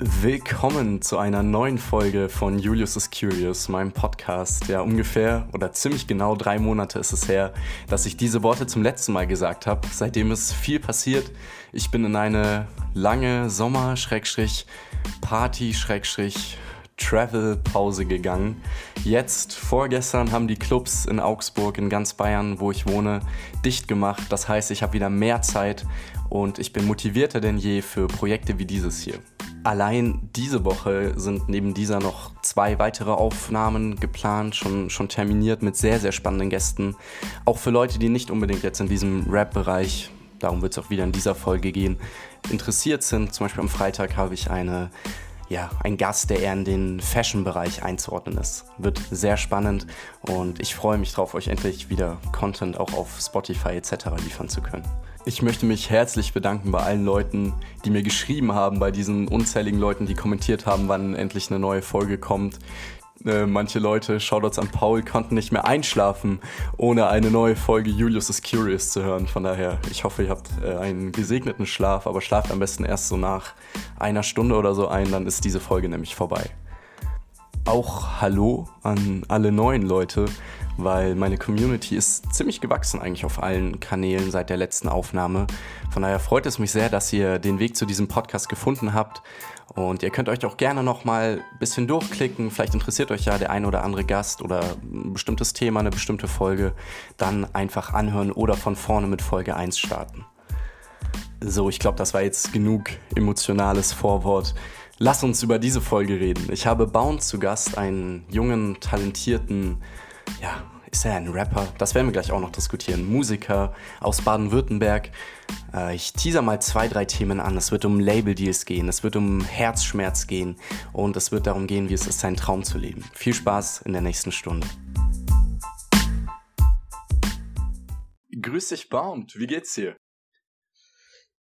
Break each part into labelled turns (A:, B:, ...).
A: Willkommen zu einer neuen Folge von Julius is Curious, meinem Podcast. Ja, ungefähr oder ziemlich genau drei Monate ist es her, dass ich diese Worte zum letzten Mal gesagt habe. Seitdem ist viel passiert. Ich bin in eine lange Sommer-Party- Travel-Pause gegangen. Jetzt, vorgestern, haben die Clubs in Augsburg, in ganz Bayern, wo ich wohne, dicht gemacht. Das heißt, ich habe wieder mehr Zeit und ich bin motivierter denn je für Projekte wie dieses hier. Allein diese Woche sind neben dieser noch zwei weitere Aufnahmen geplant, schon, schon terminiert mit sehr, sehr spannenden Gästen. Auch für Leute, die nicht unbedingt jetzt in diesem Rap-Bereich, darum wird es auch wieder in dieser Folge gehen, interessiert sind. Zum Beispiel am Freitag habe ich eine, ja, einen Gast, der eher in den Fashion-Bereich einzuordnen ist. Wird sehr spannend und ich freue mich darauf, euch endlich wieder Content auch auf Spotify etc. liefern zu können. Ich möchte mich herzlich bedanken bei allen Leuten, die mir geschrieben haben, bei diesen unzähligen Leuten, die kommentiert haben, wann endlich eine neue Folge kommt. Äh, manche Leute, Shoutouts an Paul, konnten nicht mehr einschlafen, ohne eine neue Folge Julius is Curious zu hören. Von daher, ich hoffe, ihr habt äh, einen gesegneten Schlaf, aber schlaft am besten erst so nach einer Stunde oder so ein, dann ist diese Folge nämlich vorbei. Auch Hallo an alle neuen Leute, weil meine Community ist ziemlich gewachsen eigentlich auf allen Kanälen seit der letzten Aufnahme. Von daher freut es mich sehr, dass ihr den Weg zu diesem Podcast gefunden habt. Und ihr könnt euch auch gerne noch mal ein bisschen durchklicken. Vielleicht interessiert euch ja der ein oder andere Gast oder ein bestimmtes Thema, eine bestimmte Folge. Dann einfach anhören oder von vorne mit Folge 1 starten. So, ich glaube, das war jetzt genug emotionales Vorwort. Lass uns über diese Folge reden. Ich habe Bound zu Gast, einen jungen, talentierten ja, ist er ein Rapper? Das werden wir gleich auch noch diskutieren. Musiker aus Baden-Württemberg. Äh, ich teaser mal zwei, drei Themen an. Es wird um Label-Deals gehen, es wird um Herzschmerz gehen und es wird darum gehen, wie es ist, seinen Traum zu leben. Viel Spaß in der nächsten Stunde. Grüß dich, Bound. Wie geht's dir?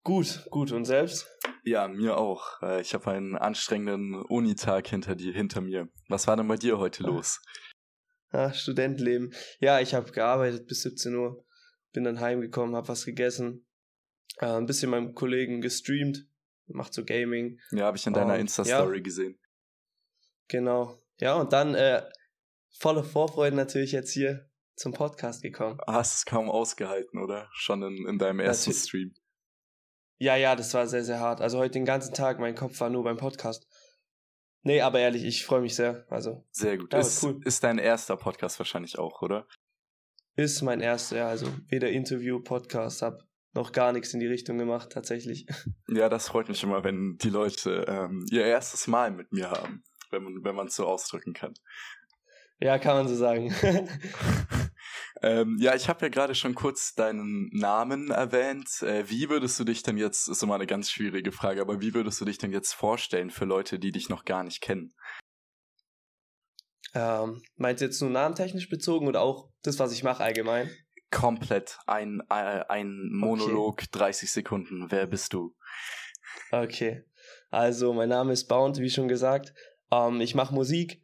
B: Gut, gut. Und selbst?
A: Ja, mir auch. Äh, ich habe einen anstrengenden Unitag hinter, dir, hinter mir. Was war denn bei dir heute los?
B: Ja, Studentenleben. Ja, ich habe gearbeitet bis 17 Uhr, bin dann heimgekommen, habe was gegessen, äh, ein bisschen meinem Kollegen gestreamt, macht so Gaming.
A: Ja, habe ich in deiner Insta-Story ja, gesehen.
B: Genau. Ja, und dann äh, voller Vorfreude natürlich jetzt hier zum Podcast gekommen.
A: Hast es kaum ausgehalten, oder? Schon in, in deinem ersten
B: natürlich.
A: Stream.
B: Ja, ja, das war sehr, sehr hart. Also heute den ganzen Tag, mein Kopf war nur beim Podcast. Nee, aber ehrlich, ich freue mich sehr. Also,
A: sehr gut. Ja, ist, cool. ist dein erster Podcast wahrscheinlich auch, oder?
B: Ist mein erster, ja. Also weder Interview, Podcast, hab noch gar nichts in die Richtung gemacht, tatsächlich.
A: Ja, das freut mich immer, wenn die Leute ähm, ihr erstes Mal mit mir haben, wenn man wenn man es so ausdrücken kann.
B: Ja, kann man so sagen.
A: Ähm, ja, ich habe ja gerade schon kurz deinen Namen erwähnt. Äh, wie würdest du dich denn jetzt, ist immer eine ganz schwierige Frage, aber wie würdest du dich denn jetzt vorstellen für Leute, die dich noch gar nicht kennen?
B: Ähm, meinst du jetzt nur namentechnisch bezogen oder auch das, was ich mache allgemein?
A: Komplett. Ein, äh, ein Monolog, okay. 30 Sekunden. Wer bist du?
B: Okay. Also, mein Name ist Bound, wie schon gesagt. Ähm, ich mache Musik.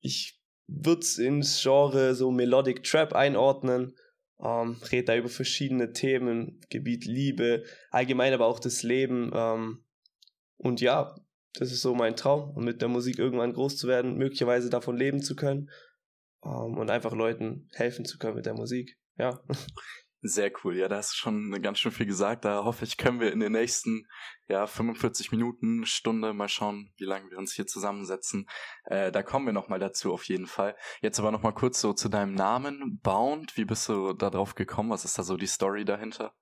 B: Ich würde es ins Genre so Melodic Trap einordnen. Ähm, redet da über verschiedene Themen, Gebiet Liebe, allgemein aber auch das Leben. Ähm, und ja, das ist so mein Traum. Und mit der Musik irgendwann groß zu werden, möglicherweise davon leben zu können ähm, und einfach Leuten helfen zu können mit der Musik. Ja.
A: Sehr cool. Ja, da hast du schon ganz schön viel gesagt. Da hoffe ich, können wir in den nächsten ja, 45 Minuten, Stunde mal schauen, wie lange wir uns hier zusammensetzen. Äh, da kommen wir nochmal dazu auf jeden Fall. Jetzt aber nochmal kurz so zu deinem Namen, Bound. Wie bist du da drauf gekommen? Was ist da so die Story dahinter?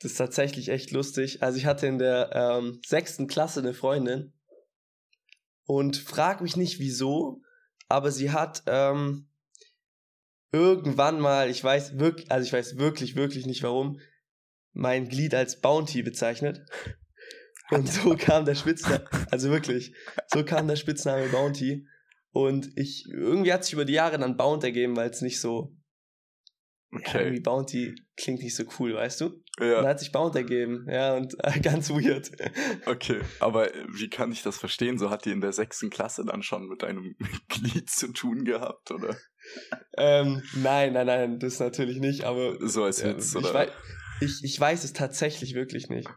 B: Das ist tatsächlich echt lustig. Also ich hatte in der ähm, sechsten Klasse eine Freundin und frag mich nicht wieso, aber sie hat ähm, irgendwann mal, ich weiß wirklich, also ich weiß wirklich, wirklich nicht warum, mein Glied als Bounty bezeichnet. Und so kam der Spitzname, also wirklich, so kam der Spitzname Bounty. Und ich, irgendwie hat sich über die Jahre dann Bound ergeben, weil es nicht so, okay. ja, irgendwie Bounty klingt nicht so cool, weißt du? Ja. Und dann hat sich Bound ergeben, ja, und äh, ganz weird.
A: Okay, aber wie kann ich das verstehen? So hat die in der sechsten Klasse dann schon mit einem Glied zu tun gehabt, oder?
B: Ähm, nein, nein, nein, das natürlich nicht, aber.
A: So als Witz,
B: äh,
A: oder?
B: Ich weiß, ich, ich weiß es tatsächlich wirklich nicht.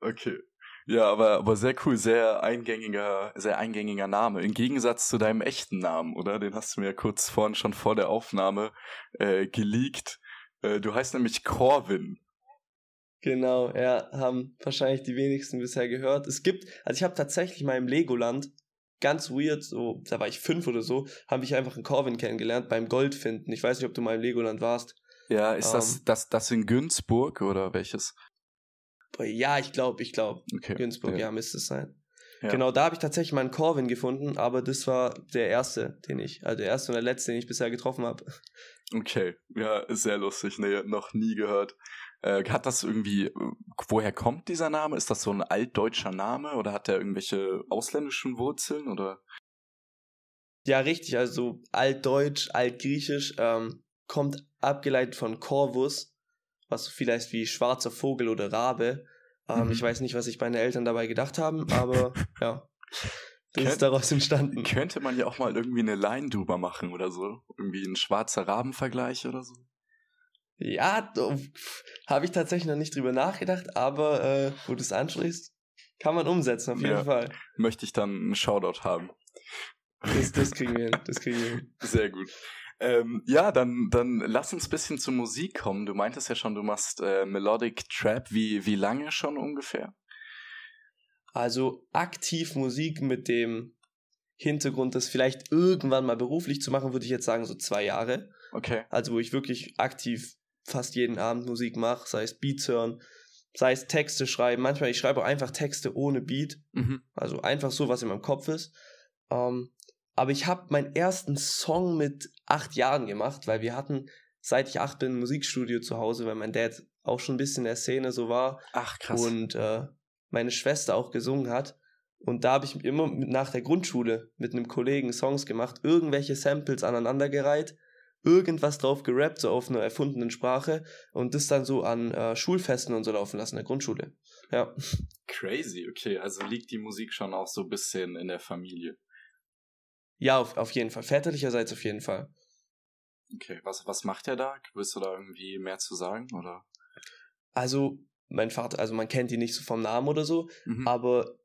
A: Okay. Ja, aber, aber sehr cool, sehr eingängiger, sehr eingängiger Name. Im Gegensatz zu deinem echten Namen, oder? Den hast du mir kurz vorhin schon vor der Aufnahme äh, geleakt. Äh, du heißt nämlich Corvin.
B: Genau, ja, haben wahrscheinlich die wenigsten bisher gehört. Es gibt, also ich habe tatsächlich mal im Legoland ganz weird, so, da war ich fünf oder so, habe ich einfach einen Corvin kennengelernt beim Goldfinden. Ich weiß nicht, ob du mal im Legoland warst.
A: Ja, ist um, das, ähm. das, das in Günzburg oder welches?
B: Boah, ja, ich glaube, ich glaube. Okay, Günzburg, ja. ja, müsste es sein. Ja. Genau, da habe ich tatsächlich meinen Corvin gefunden, aber das war der erste, den ich, also der erste und der letzte, den ich bisher getroffen habe.
A: Okay, ja, sehr lustig, nee, noch nie gehört. Äh, hat das irgendwie, woher kommt dieser Name? Ist das so ein altdeutscher Name oder hat der irgendwelche ausländischen Wurzeln oder?
B: Ja, richtig, also altdeutsch, altgriechisch, ähm, kommt abgeleitet von Corvus, was so viel heißt wie schwarzer Vogel oder Rabe. Ähm, mhm. Ich weiß nicht, was sich meine Eltern dabei gedacht haben, aber ja. Das ist daraus entstanden.
A: Könnte man ja auch mal irgendwie eine Line drüber machen oder so. Irgendwie ein schwarzer Rabenvergleich oder so.
B: Ja, habe ich tatsächlich noch nicht drüber nachgedacht, aber äh, wo du es ansprichst, kann man umsetzen, auf jeden ja, Fall.
A: Möchte ich dann einen Shoutout haben.
B: Das, das kriegen wir hin, das kriegen wir hin.
A: Sehr gut. Ähm, ja, dann, dann lass uns ein bisschen zur Musik kommen. Du meintest ja schon, du machst äh, Melodic Trap. Wie, wie lange schon ungefähr?
B: Also aktiv Musik mit dem Hintergrund, das vielleicht irgendwann mal beruflich zu machen, würde ich jetzt sagen, so zwei Jahre.
A: Okay.
B: Also wo ich wirklich aktiv fast jeden Abend Musik mache, sei es Beats hören, sei es Texte schreiben. Manchmal, ich schreibe auch einfach Texte ohne Beat. Mhm. Also einfach so, was in meinem Kopf ist. Ähm, aber ich habe meinen ersten Song mit acht Jahren gemacht, weil wir hatten, seit ich acht bin, ein Musikstudio zu Hause, weil mein Dad auch schon ein bisschen in der Szene so war.
A: Ach, krass.
B: Und äh, meine Schwester auch gesungen hat. Und da habe ich immer nach der Grundschule mit einem Kollegen Songs gemacht, irgendwelche Samples aneinandergereiht irgendwas drauf gerappt, so auf einer erfundenen Sprache und das dann so an äh, Schulfesten und so laufen lassen in der Grundschule. Ja.
A: Crazy, okay. Also liegt die Musik schon auch so ein bisschen in der Familie.
B: Ja, auf, auf jeden Fall. Väterlicherseits auf jeden Fall.
A: Okay, was, was macht er da? Willst du da irgendwie mehr zu sagen, oder?
B: Also, mein Vater, also man kennt ihn nicht so vom Namen oder so, mhm. aber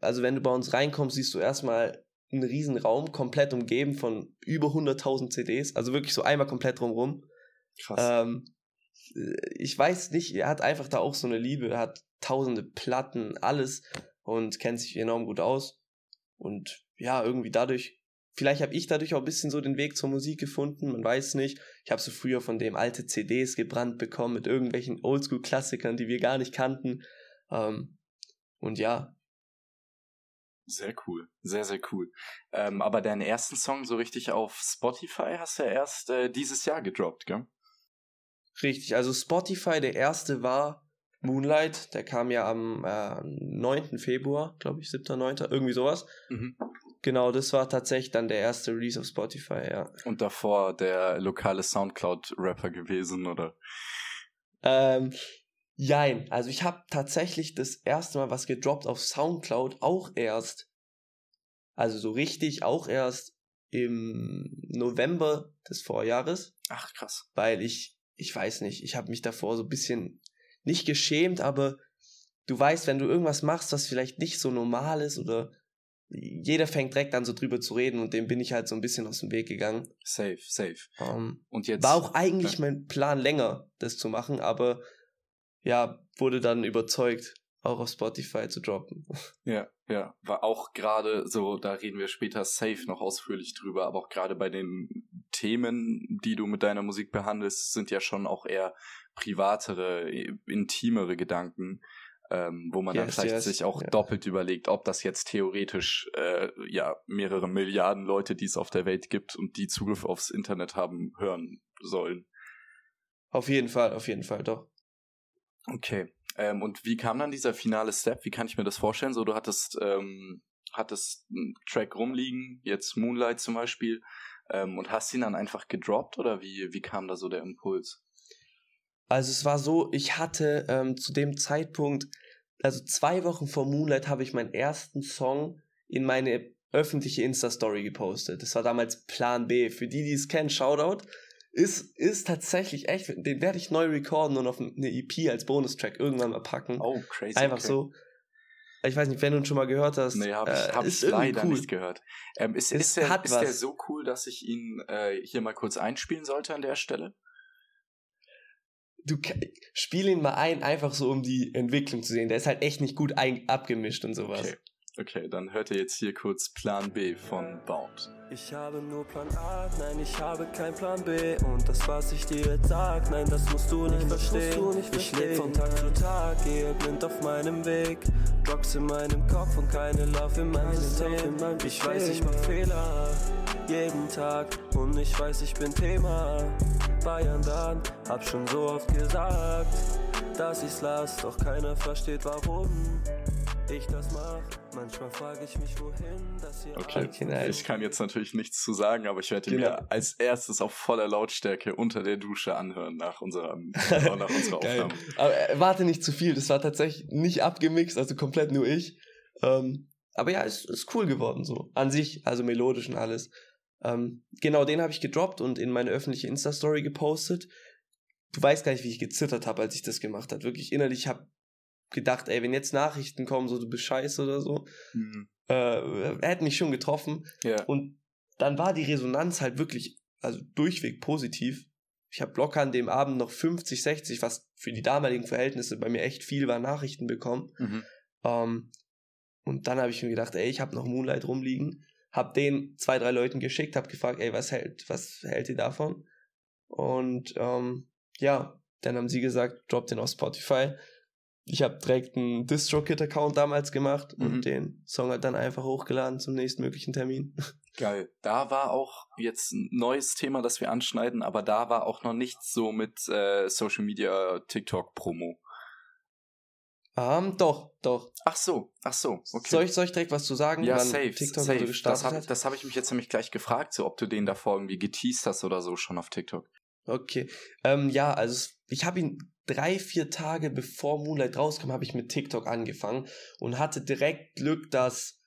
B: also wenn du bei uns reinkommst, siehst du erstmal einen riesen Raum, komplett umgeben von über 100.000 CDs, also wirklich so einmal komplett drumrum. Krass. Ähm, ich weiß nicht, er hat einfach da auch so eine Liebe, er hat tausende Platten, alles und kennt sich enorm gut aus. Und ja, irgendwie dadurch, vielleicht habe ich dadurch auch ein bisschen so den Weg zur Musik gefunden, man weiß nicht. Ich habe so früher von dem alte CDs gebrannt bekommen mit irgendwelchen Oldschool-Klassikern, die wir gar nicht kannten. Ähm, und ja,
A: sehr cool, sehr, sehr cool. Ähm, aber deinen ersten Song so richtig auf Spotify hast du ja erst äh, dieses Jahr gedroppt, gell?
B: Richtig, also Spotify, der erste war Moonlight, der kam ja am äh, 9. Februar, glaube ich, 7., 9., irgendwie sowas. Mhm. Genau, das war tatsächlich dann der erste Release auf Spotify, ja.
A: Und davor der lokale Soundcloud-Rapper gewesen, oder?
B: Ähm, Jein, also ich habe tatsächlich das erste Mal was gedroppt auf Soundcloud auch erst, also so richtig auch erst im November des Vorjahres.
A: Ach krass.
B: Weil ich, ich weiß nicht, ich habe mich davor so ein bisschen nicht geschämt, aber du weißt, wenn du irgendwas machst, was vielleicht nicht so normal ist oder jeder fängt direkt an so drüber zu reden und dem bin ich halt so ein bisschen aus dem Weg gegangen.
A: Safe, safe.
B: Um, ähm, und jetzt war auch eigentlich ja. mein Plan länger, das zu machen, aber ja, wurde dann überzeugt, auch auf Spotify zu droppen.
A: Ja, ja, war auch gerade so, da reden wir später safe noch ausführlich drüber, aber auch gerade bei den Themen, die du mit deiner Musik behandelst, sind ja schon auch eher privatere, intimere Gedanken, ähm, wo man yes, dann vielleicht yes, sich auch ja. doppelt überlegt, ob das jetzt theoretisch äh, ja mehrere Milliarden Leute, die es auf der Welt gibt und die Zugriff aufs Internet haben, hören sollen.
B: Auf jeden Fall, auf jeden Fall, doch.
A: Okay. Ähm, und wie kam dann dieser finale Step? Wie kann ich mir das vorstellen? So, du hattest, ähm, hattest einen Track rumliegen, jetzt Moonlight zum Beispiel, ähm, und hast ihn dann einfach gedroppt oder wie, wie kam da so der Impuls?
B: Also es war so, ich hatte ähm, zu dem Zeitpunkt, also zwei Wochen vor Moonlight habe ich meinen ersten Song in meine öffentliche Insta-Story gepostet. Das war damals Plan B. Für die, die es kennen, Shoutout ist, ist tatsächlich echt, den werde ich neu recorden und auf eine EP als Bonustrack irgendwann mal packen.
A: Oh, crazy.
B: Einfach okay. so. Ich weiß nicht, wenn du ihn schon mal gehört hast.
A: Nee, habe ich, äh, hab ich leider cool. nicht gehört. Ähm, ist, ist, der, ist der so cool, dass ich ihn äh, hier mal kurz einspielen sollte an der Stelle?
B: Du spiel ihn mal ein, einfach so um die Entwicklung zu sehen. Der ist halt echt nicht gut ein, abgemischt und sowas.
A: Okay. Okay, dann hört ihr jetzt hier kurz Plan B von Bound.
C: Ich habe nur Plan A, nein, ich habe kein Plan B. Und das, was ich dir jetzt sag, nein, das musst du nicht, nein, verstehen. Du nicht ich lebe von Tag zu Tag, gehe blind auf meinem Weg. Drugs in meinem Kopf und keine Love in meinem System. Ich weiß, ich mach Fehler, jeden Tag. Und ich weiß, ich bin Thema. Bayern dann, hab schon so oft gesagt, dass ich's lass, doch keiner versteht warum ich das mach. Manchmal frage ich mich, wohin das hier
A: Okay, okay ich kann jetzt natürlich nichts zu sagen, aber ich werde ihn genau. mir als erstes auf voller Lautstärke unter der Dusche anhören nach, unserer, nach unserer Aufnahme.
B: aber äh, warte nicht zu viel, das war tatsächlich nicht abgemixt, also komplett nur ich. Ähm, aber ja, es ist cool geworden so. An sich, also melodisch und alles. Ähm, genau, den habe ich gedroppt und in meine öffentliche Insta-Story gepostet. Du weißt gar nicht, wie ich gezittert habe, als ich das gemacht habe. Wirklich innerlich habe gedacht, ey, wenn jetzt Nachrichten kommen, so du bist scheiße oder so, mhm. äh, hätte mich schon getroffen. Ja. Und dann war die Resonanz halt wirklich, also durchweg positiv. Ich habe locker an dem Abend noch 50, 60, was für die damaligen Verhältnisse bei mir echt viel war, Nachrichten bekommen. Mhm. Ähm, und dann habe ich mir gedacht, ey, ich habe noch Moonlight rumliegen, habe den zwei, drei Leuten geschickt, habe gefragt, ey, was hält, was hält ihr davon? Und ähm, ja, dann haben sie gesagt, drop den auf Spotify ich habe direkt einen DistroKit-Account damals gemacht mhm. und den Song halt dann einfach hochgeladen zum nächstmöglichen Termin.
A: Geil. Da war auch jetzt ein neues Thema, das wir anschneiden, aber da war auch noch nichts so mit äh, Social Media TikTok-Promo.
B: Um, ähm, doch, doch.
A: Ach so, ach so,
B: okay. Soll ich, soll ich direkt was zu sagen?
A: Ja, safe, TikTok safe. So das habe hab ich mich jetzt nämlich gleich gefragt, so ob du den davor irgendwie geteased hast oder so schon auf TikTok.
B: Okay. Ähm, ja, also ich habe ihn drei, vier Tage bevor Moonlight rauskam, habe ich mit TikTok angefangen und hatte direkt Glück, dass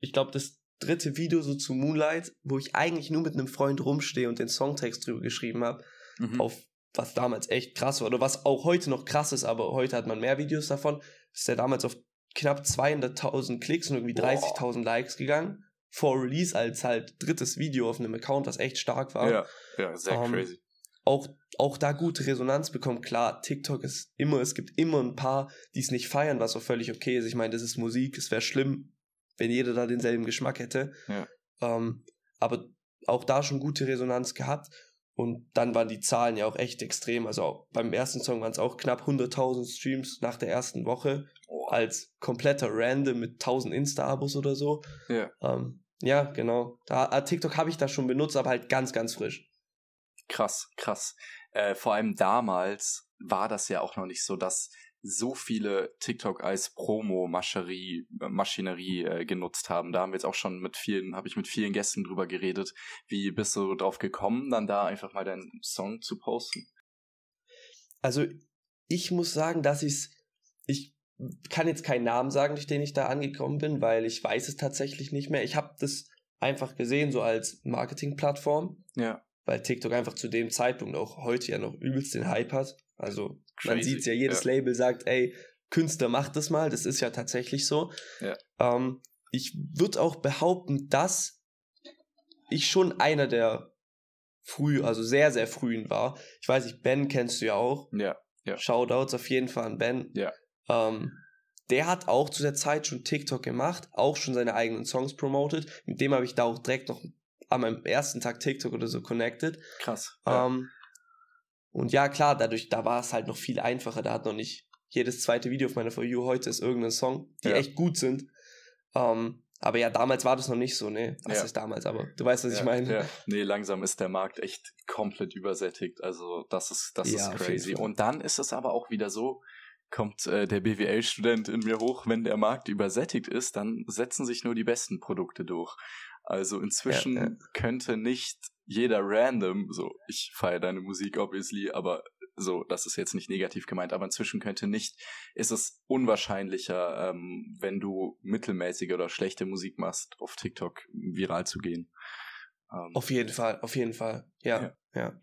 B: ich glaube, das dritte Video so zu Moonlight, wo ich eigentlich nur mit einem Freund rumstehe und den Songtext drüber geschrieben habe, mhm. auf was damals echt krass war oder was auch heute noch krass ist, aber heute hat man mehr Videos davon, ist der damals auf knapp 200.000 Klicks und irgendwie 30.000 Likes gegangen. Vor Release als halt drittes Video auf einem Account, was echt stark war.
A: Ja, ja, sehr um, ähm, crazy
B: auch, auch da gute Resonanz bekommen. Klar, TikTok ist immer, es gibt immer ein paar, die es nicht feiern, was auch völlig okay ist. Ich meine, das ist Musik, es wäre schlimm, wenn jeder da denselben Geschmack hätte. Ja. Ähm, aber auch da schon gute Resonanz gehabt. Und dann waren die Zahlen ja auch echt extrem. Also beim ersten Song waren es auch knapp 100.000 Streams nach der ersten Woche. Als kompletter Random mit 1000 Insta-Abos oder so. Ja. Ähm, ja, genau. Da, ah, TikTok habe ich da schon benutzt, aber halt ganz, ganz frisch.
A: Krass, krass. Äh, vor allem damals war das ja auch noch nicht so, dass so viele TikTok als Promo-Maschinerie Maschinerie, äh, genutzt haben. Da haben wir jetzt auch schon mit vielen, habe ich mit vielen Gästen drüber geredet. Wie bist du drauf gekommen, dann da einfach mal deinen Song zu posten?
B: Also ich muss sagen, dass ich's, ich kann jetzt keinen Namen sagen, durch den ich da angekommen bin, weil ich weiß es tatsächlich nicht mehr. Ich habe das einfach gesehen, so als Marketingplattform. Ja weil TikTok einfach zu dem Zeitpunkt auch heute ja noch übelst den Hype hat. Also Crazy. man sieht ja, jedes ja. Label sagt, ey, Künstler macht das mal, das ist ja tatsächlich so. Ja. Ähm, ich würde auch behaupten, dass ich schon einer der früh, also sehr, sehr frühen war. Ich weiß nicht, Ben kennst du ja auch. Ja. ja. Shoutouts auf jeden Fall an Ben. Ja. Ähm, der hat auch zu der Zeit schon TikTok gemacht, auch schon seine eigenen Songs promoted. Mit dem habe ich da auch direkt noch meinem ersten Tag TikTok oder so connected.
A: Krass.
B: Ja. Ähm, und ja, klar, dadurch, da war es halt noch viel einfacher. Da hat noch nicht jedes zweite Video auf meiner For You heute ist irgendein Song, die ja. echt gut sind. Ähm, aber ja, damals war das noch nicht so, ne? Was ja. ist damals, aber du weißt, was ja, ich meine. Ja.
A: Nee, langsam ist der Markt echt komplett übersättigt. Also das ist, das ja, ist crazy. Und dann ist es aber auch wieder so, kommt äh, der BWL-Student in mir hoch, wenn der Markt übersättigt ist, dann setzen sich nur die besten Produkte durch. Also inzwischen ja, ja. könnte nicht jeder random, so, ich feiere deine Musik obviously, aber so, das ist jetzt nicht negativ gemeint, aber inzwischen könnte nicht, ist es unwahrscheinlicher, ähm, wenn du mittelmäßige oder schlechte Musik machst, auf TikTok viral zu gehen.
B: Ähm, auf jeden Fall, auf jeden Fall, ja, ja. ja.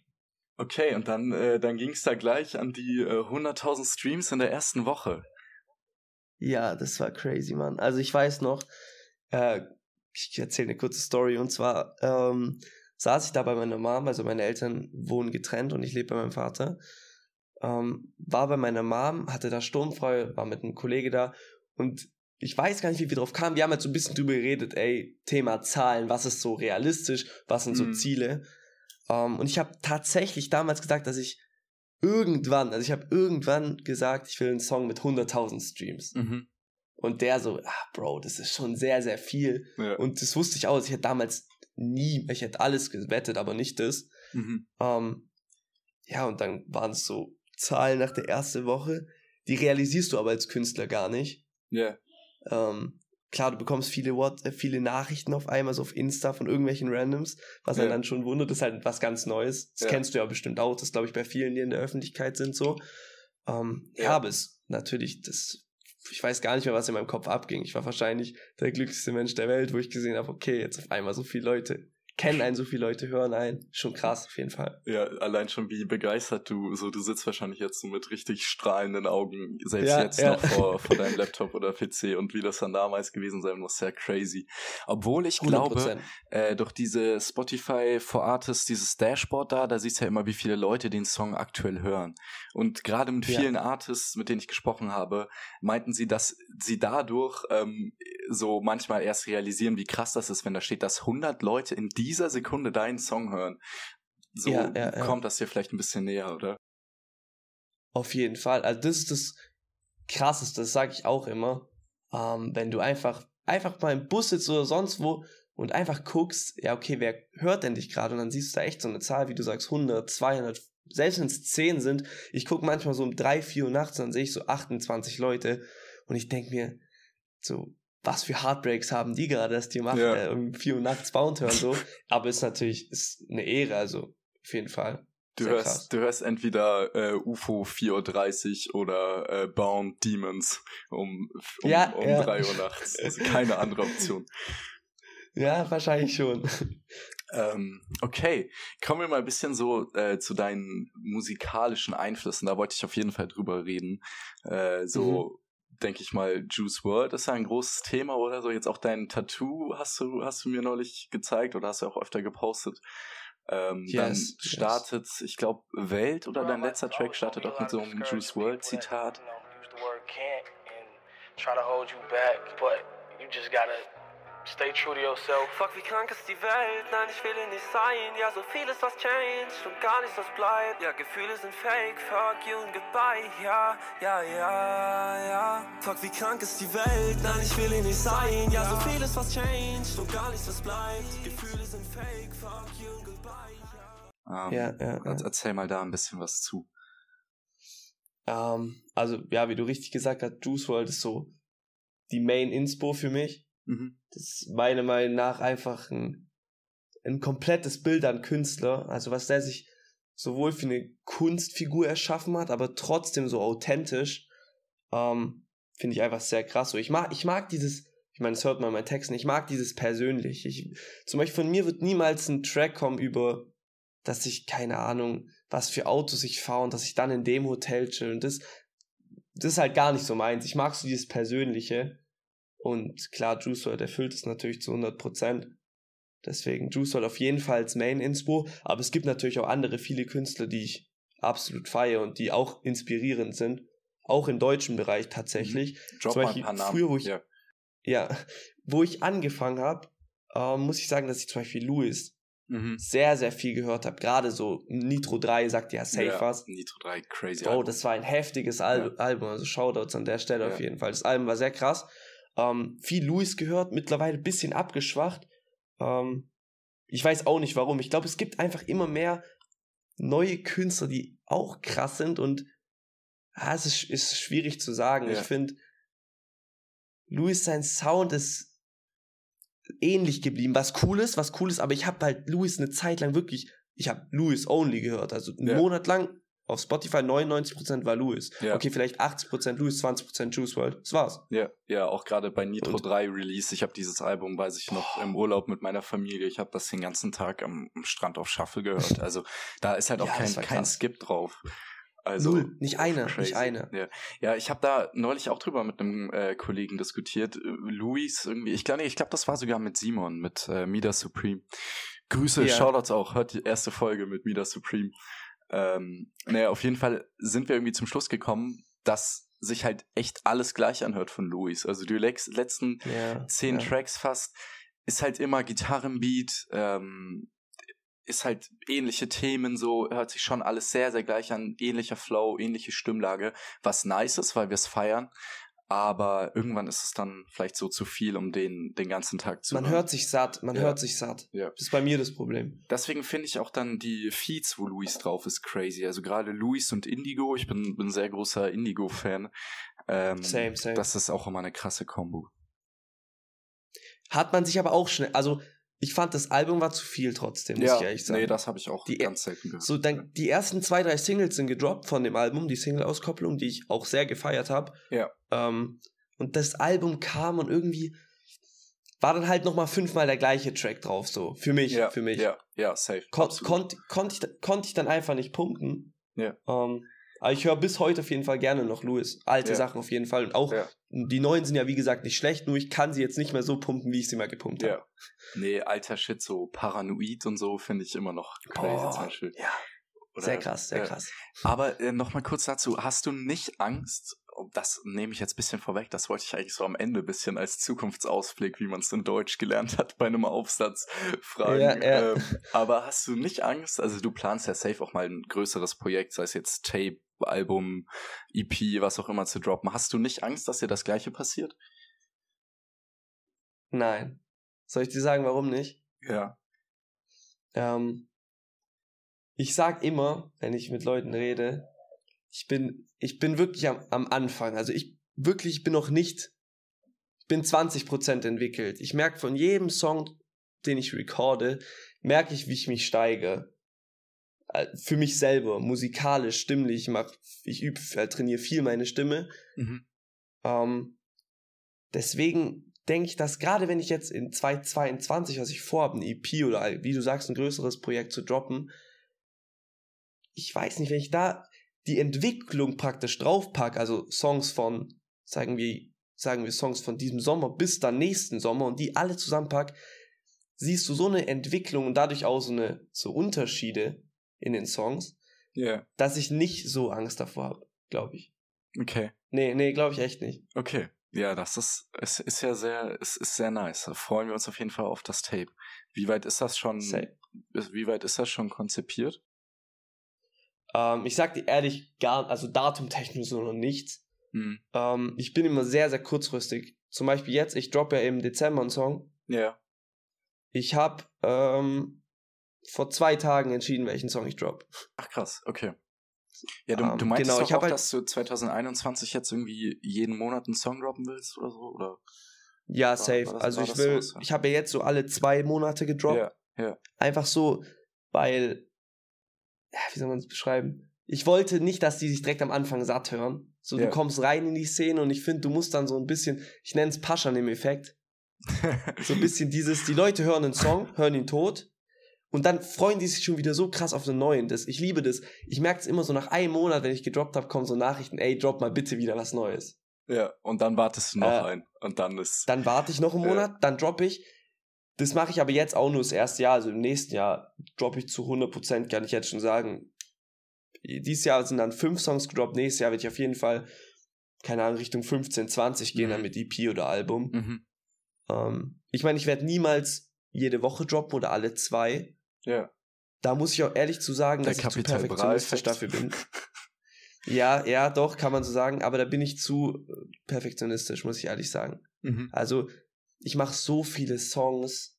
A: Okay, und dann, äh, dann ging es da gleich an die äh, 100.000 Streams in der ersten Woche.
B: Ja, das war crazy, Mann. Also ich weiß noch, äh, ich erzähle eine kurze Story und zwar ähm, saß ich da bei meiner Mom, also meine Eltern wohnen getrennt und ich lebe bei meinem Vater. Ähm, war bei meiner Mom, hatte da sturmfrei, war mit einem Kollege da und ich weiß gar nicht, wie wir drauf kamen. Wir haben halt so ein bisschen drüber geredet, ey, Thema Zahlen, was ist so realistisch, was sind so
A: Mhm.
B: Ziele. Ähm, und ich habe tatsächlich damals gesagt, dass ich irgendwann, also ich habe irgendwann gesagt, ich will einen Song mit 100.000 Streams.
A: Mhm.
B: Und der so, ah, Bro, das ist schon sehr, sehr viel.
A: Ja.
B: Und das wusste ich auch. Ich hätte damals nie, ich hätte alles gewettet, aber nicht das.
A: Mhm.
B: Ähm, ja, und dann waren es so Zahlen nach der ersten Woche, die realisierst du aber als Künstler gar nicht.
A: Ja.
B: Ähm, klar, du bekommst viele, What äh, viele Nachrichten auf einmal so auf Insta von irgendwelchen Randoms, was
A: Ja.
B: einen dann schon wundert, das ist halt was ganz Neues. Das
A: Ja.
B: kennst du ja bestimmt auch, das glaube ich bei vielen, die in der Öffentlichkeit sind so. Ähm, ja.
A: Ja.
B: aber es natürlich, das, ich weiß gar nicht mehr, was in meinem Kopf abging. Ich war wahrscheinlich der glücklichste Mensch der Welt, wo ich gesehen habe, okay, jetzt auf einmal so viele Leute kennen einen, so viele Leute hören einen. Schon krass, auf jeden Fall.
A: Ja, allein schon wie begeistert du, so du sitzt wahrscheinlich jetzt so mit richtig strahlenden Augen, selbst
B: Ja,
A: jetzt
B: ja.
A: noch vor, vor deinem Laptop oder PC und wie das dann damals gewesen sein muss, sehr crazy. Obwohl ich glaube,
B: 100%.
A: äh, durch diese Spotify for Artists, dieses Dashboard da, da siehst du ja immer, wie viele Leute den Song aktuell hören. Und gerade mit
B: Ja.
A: vielen Artists, mit denen ich gesprochen habe, meinten sie, dass sie dadurch ähm, so manchmal erst realisieren, wie krass das ist, wenn da steht, dass 100 Leute in dieser Sekunde deinen Song hören. So
B: Ja, ja, ja.
A: kommt das dir vielleicht ein bisschen näher, oder?
B: Auf jeden Fall. Also das ist das Krasseste, das sage ich auch immer. Ähm, wenn du einfach, einfach mal im Bus sitzt oder sonst wo und einfach guckst, ja, okay, wer hört denn dich gerade? Und dann siehst du da echt so eine Zahl, wie du sagst, 100, 200, selbst wenn es 10 sind. Ich gucke manchmal so um 3, 4 Uhr nachts, dann sehe ich so 28 Leute und ich denke mir, so, was für Heartbreaks haben die gerade, dass die 8,
A: Ja.
B: äh, um 4 Uhr nachts Bound hören, so. Aber ist natürlich, ist eine Ehre, also, auf jeden Fall.
A: Du
B: Sehr
A: hörst,
B: krass.
A: du hörst entweder äh, UFO 4.30 Uhr oder äh, Bound Demons um, um,
B: Ja,
A: um
B: ja.
A: 3 Uhr nachts. Also keine andere Option.
B: Ja, wahrscheinlich schon.
A: Ähm, okay, kommen wir mal ein bisschen so äh, zu deinen musikalischen Einflüssen. Da wollte ich auf jeden Fall drüber reden. Äh, so denke ich mal, Juice World ist ja ein großes Thema oder so. Jetzt auch dein Tattoo hast du hast du mir neulich gezeigt oder hast du auch öfter gepostet. Ähm, dann
B: Yes, yes.
A: startet, ich glaube, Welt oder dein letzter Track startet auch mit so einem Juice World Zitat.
C: Try to hold you back, but you just gotta stay true to yourself. Fuck, wie krank ist die Welt? Nein, ich will nicht sein. Ja, so vieles was changed und gar nichts was bleibt. Ja, Gefühle sind fake. Fuck you und goodbye. Ja, ja, ja, ja. Fuck, wie krank ist die Welt? Nein, ich will nicht sein. Ja, so vieles was changed und gar nichts was bleibt. Gefühle sind fake. Fuck you und goodbye. Ja.
A: Ähm,
B: Ja, ja, ja.
A: Erzähl mal da ein bisschen was zu.
B: Ähm, also, ja, wie du richtig gesagt hast, Juice WRLD ist so die Main Inspo für mich.
A: Mhm.
B: Das ist meiner Meinung nach einfach ein, ein komplettes Bild an Künstler. Also, was der sich sowohl für eine Kunstfigur erschaffen hat, aber trotzdem so authentisch, ähm, finde ich einfach sehr krass. So, ich mag, ich mag dieses, ich meine, das hört man in meinen Texten, ich mag dieses persönlich. Ich, zum Beispiel von mir wird niemals ein Track kommen über, dass ich, keine Ahnung, was für Autos ich fahre und dass ich dann in dem Hotel chill. Und das, das ist halt gar nicht so meins. Ich mag so dieses Persönliche. Und klar, Juice WRLD erfüllt es natürlich zu 100%. Deswegen Juice WRLD auf jeden Fall als Main-Inspo. Aber es gibt natürlich auch andere, viele Künstler, die ich absolut feiere und die auch inspirierend sind. Auch im deutschen Bereich tatsächlich.
A: Drop
B: Zum Beispiel früher, wo ich-
A: ja.
B: Ja, wo ich angefangen habe, ähm, muss ich sagen, dass ich zum Beispiel Louis
A: Mhm.
B: sehr, sehr viel gehört habe. Gerade so Nitro 3 sagt ja safe
A: ja,
B: was.
A: Nitro 3, crazy.
B: Bro,
A: Album.
B: das war ein heftiges Al Album, also Shoutouts an der Stelle
A: Ja.
B: auf jeden Fall. Das Album war sehr krass. Ähm, viel Louis gehört, mittlerweile ein bisschen abgeschwacht. Ähm, ich weiß auch nicht warum. Ich glaube, es gibt einfach immer mehr neue Künstler, die auch krass sind und ah, es ist, ist schwierig zu sagen.
A: Ja.
B: Ich finde, Louis sein Sound ist ähnlich geblieben, was cool ist, was cool ist, aber ich habe halt Louis eine Zeit lang wirklich, ich habe Louis only gehört, also einen
A: Ja.
B: Monat lang auf Spotify 99% war Louis.
A: Ja.
B: Okay, vielleicht 80% Louis, 20% Juice WRLD. Das war's.
A: Ja, ja, auch gerade bei Nitro
B: Und-
A: 3 Release. Ich habe dieses Album, weiß ich noch, im Urlaub mit meiner Familie. Ich habe das den ganzen Tag am, am Strand auf Shuffle gehört. Also da ist halt auch
B: Ja,
A: kein, kein. Skip drauf. Also,
B: Null, nicht eine,
A: crazy.
B: nicht eine.
A: Ja, ja ich habe da neulich auch drüber mit einem äh, Kollegen diskutiert. Äh, Luis irgendwie, ich glaube, ich glaube, das war sogar mit Simon, mit äh, Mida Supreme. Grüße,
B: Ja.
A: Shoutouts auch, hört die erste Folge mit Mida Supreme. Ähm, naja, auf jeden Fall sind wir irgendwie zum Schluss gekommen, dass sich halt echt alles gleich anhört von Luis. Also die letzten
B: Ja,
A: zehn
B: ja.
A: Tracks fast, ist halt immer Gitarrenbeat, ähm, ist halt ähnliche Themen so, hört sich schon alles sehr, sehr gleich an, ähnlicher Flow, ähnliche Stimmlage, was nice ist, weil wir es feiern, aber irgendwann ist es dann vielleicht so zu viel, um den, den ganzen Tag zu
B: Man
A: hören.
B: hört sich satt, man
A: Ja.
B: hört sich satt.
A: Ja.
B: Das ist bei mir das Problem.
A: Deswegen finde ich auch dann die Feeds, wo Luis drauf ist, crazy. Also gerade Luis und Indigo, ich bin, bin ein sehr großer Indigo-Fan. Ähm,
B: Same, same.
A: Das ist auch immer eine krasse Kombo.
B: Hat man sich aber auch schnell, also ich fand das Album war zu viel trotzdem, muss ich ehrlich sagen.
A: nee, das habe ich auch
B: Die-
A: ganz selten gehört.
B: So, dann die ersten zwei, drei Singles sind gedroppt von dem Album, die Single-Auskopplung, die ich auch sehr gefeiert habe.
A: Ja.
B: Ähm, und das Album kam und irgendwie war dann halt nochmal fünfmal der gleiche Track drauf, so. Für mich,
A: ja,
B: für mich.
A: Ja, ja, safe.
B: Kon
A: absolut.
B: konnt, konnte ich, konnte ich dann einfach nicht pumpen.
A: Ja.
B: Ähm, aber ich höre bis heute auf jeden Fall gerne noch Louis. Alte
A: Ja.
B: Sachen auf jeden Fall. Und auch
A: Ja.
B: die neuen sind ja wie gesagt nicht schlecht, nur ich kann sie jetzt nicht mehr so pumpen, wie ich sie mal gepumpt habe.
A: Ja. Nee, alter Shit, so paranoid und so finde ich immer noch crazy
B: Boah,
A: zum Beispiel.
B: ja.
A: Oder-
B: Sehr krass, sehr
A: ja.
B: krass.
A: Aber äh, nochmal kurz dazu, hast du nicht Angst, oh, das nehme ich jetzt ein bisschen vorweg, das wollte ich eigentlich so am Ende ein bisschen als Zukunftsausblick, wie man es in Deutsch gelernt hat, bei einem Aufsatz fragen.
B: Ja, ja.
A: Ähm, aber hast du nicht Angst, also du planst ja safe auch mal ein größeres Projekt, sei es jetzt Tape, Album, EP, was auch immer zu droppen. Hast du nicht Angst, dass dir das gleiche passiert?
B: Nein. Soll ich dir sagen, warum nicht?
A: Ja.
B: Ähm, ich sag immer, wenn ich mit Leuten rede, ich bin, ich bin wirklich am, am Anfang. Also ich wirklich ich bin noch nicht, ich bin 20% entwickelt. Ich merke von jedem Song, den ich recorde, merke ich, wie ich mich steige. Äh, Für mich selber, musikalisch, stimmlich, ich mach, ich übe, äh, trainiere viel meine Stimme.
A: Mhm.
B: Ähm, deswegen denke ich, dass gerade wenn ich jetzt in 2022, was ich vorhabe, ein EP oder wie du sagst, ein größeres Projekt zu droppen, ich weiß nicht, wenn ich da die Entwicklung praktisch draufpacke, also Songs von, sagen wir, sagen wir Songs von diesem Sommer bis dann nächsten Sommer und die alle zusammenpack, siehst du so eine Entwicklung und dadurch auch so eine so Unterschiede in den Songs,
A: Ja.
B: dass ich nicht so Angst davor habe, glaube ich.
A: Okay.
B: Nee, nee, glaube ich echt nicht.
A: Okay. Ja, das ist, es ist ja sehr, es ist sehr nice. Da freuen wir uns auf jeden Fall auf das Tape. Wie weit ist das schon,
B: Safe.
A: wie weit ist das schon konzipiert?
B: Ähm, ich sag dir ehrlich, gar, also datumtechnisch so noch nichts.
A: Hm.
B: Ähm, ich bin immer sehr, sehr kurzfristig. Zum Beispiel jetzt, ich droppe ja im Dezember einen Song.
A: Ja.
B: Ich habe ähm, vor zwei Tagen entschieden, welchen Song ich drop.
A: Ach krass, okay. Ja, du,
B: Ähm,
A: du meinst
B: genau,
A: doch auch,
B: halt-
A: dass du 2021 jetzt irgendwie jeden Monat einen Song droppen willst oder so, oder?
B: Ja, safe.
A: das-
B: also ich will,
A: ja?
B: ich habe ja jetzt so alle zwei Monate gedroppt.
A: Ja, ja.
B: Einfach so, weil, wie soll man es beschreiben? Ich wollte nicht, dass die sich direkt am Anfang satt hören. So,
A: Ja.
B: du kommst rein in die Szene und ich finde, du musst dann so ein bisschen, ich nenne es Paschan im Effekt. So ein bisschen dieses, die Leute hören einen Song, hören ihn tot und dann freuen die sich schon wieder so krass auf den neuen. Das, ich liebe das. Ich merke es immer so nach einem Monat, wenn ich gedroppt habe, kommen so Nachrichten, ey, drop mal bitte wieder was Neues.
A: ja, und dann wartest du noch
B: Äh,
A: ein. Und dann ist.
B: Dann warte ich noch einen
A: Ja.
B: Monat, dann droppe ich. Das mache ich aber jetzt auch nur das erste Jahr. Also im nächsten Jahr droppe ich zu 100%, kann ich jetzt schon sagen. Dieses Jahr sind dann fünf Songs gedroppt. Nächstes Jahr werde ich auf jeden Fall, keine Ahnung, Richtung 15, 20 gehen,
A: Mhm.
B: dann mit EP oder Album.
A: Mhm.
B: Ähm, ich meine, ich werde niemals jede Woche droppen oder alle zwei.
A: Ja.
B: Da muss ich auch ehrlich zu sagen,
A: Der
B: dass ich zu perfektionistisch dafür bin. Ja, ja, doch, kann man so sagen, aber da bin ich zu äh, perfektionistisch, muss ich ehrlich sagen.
A: Mhm.
B: Also, ich mache so viele Songs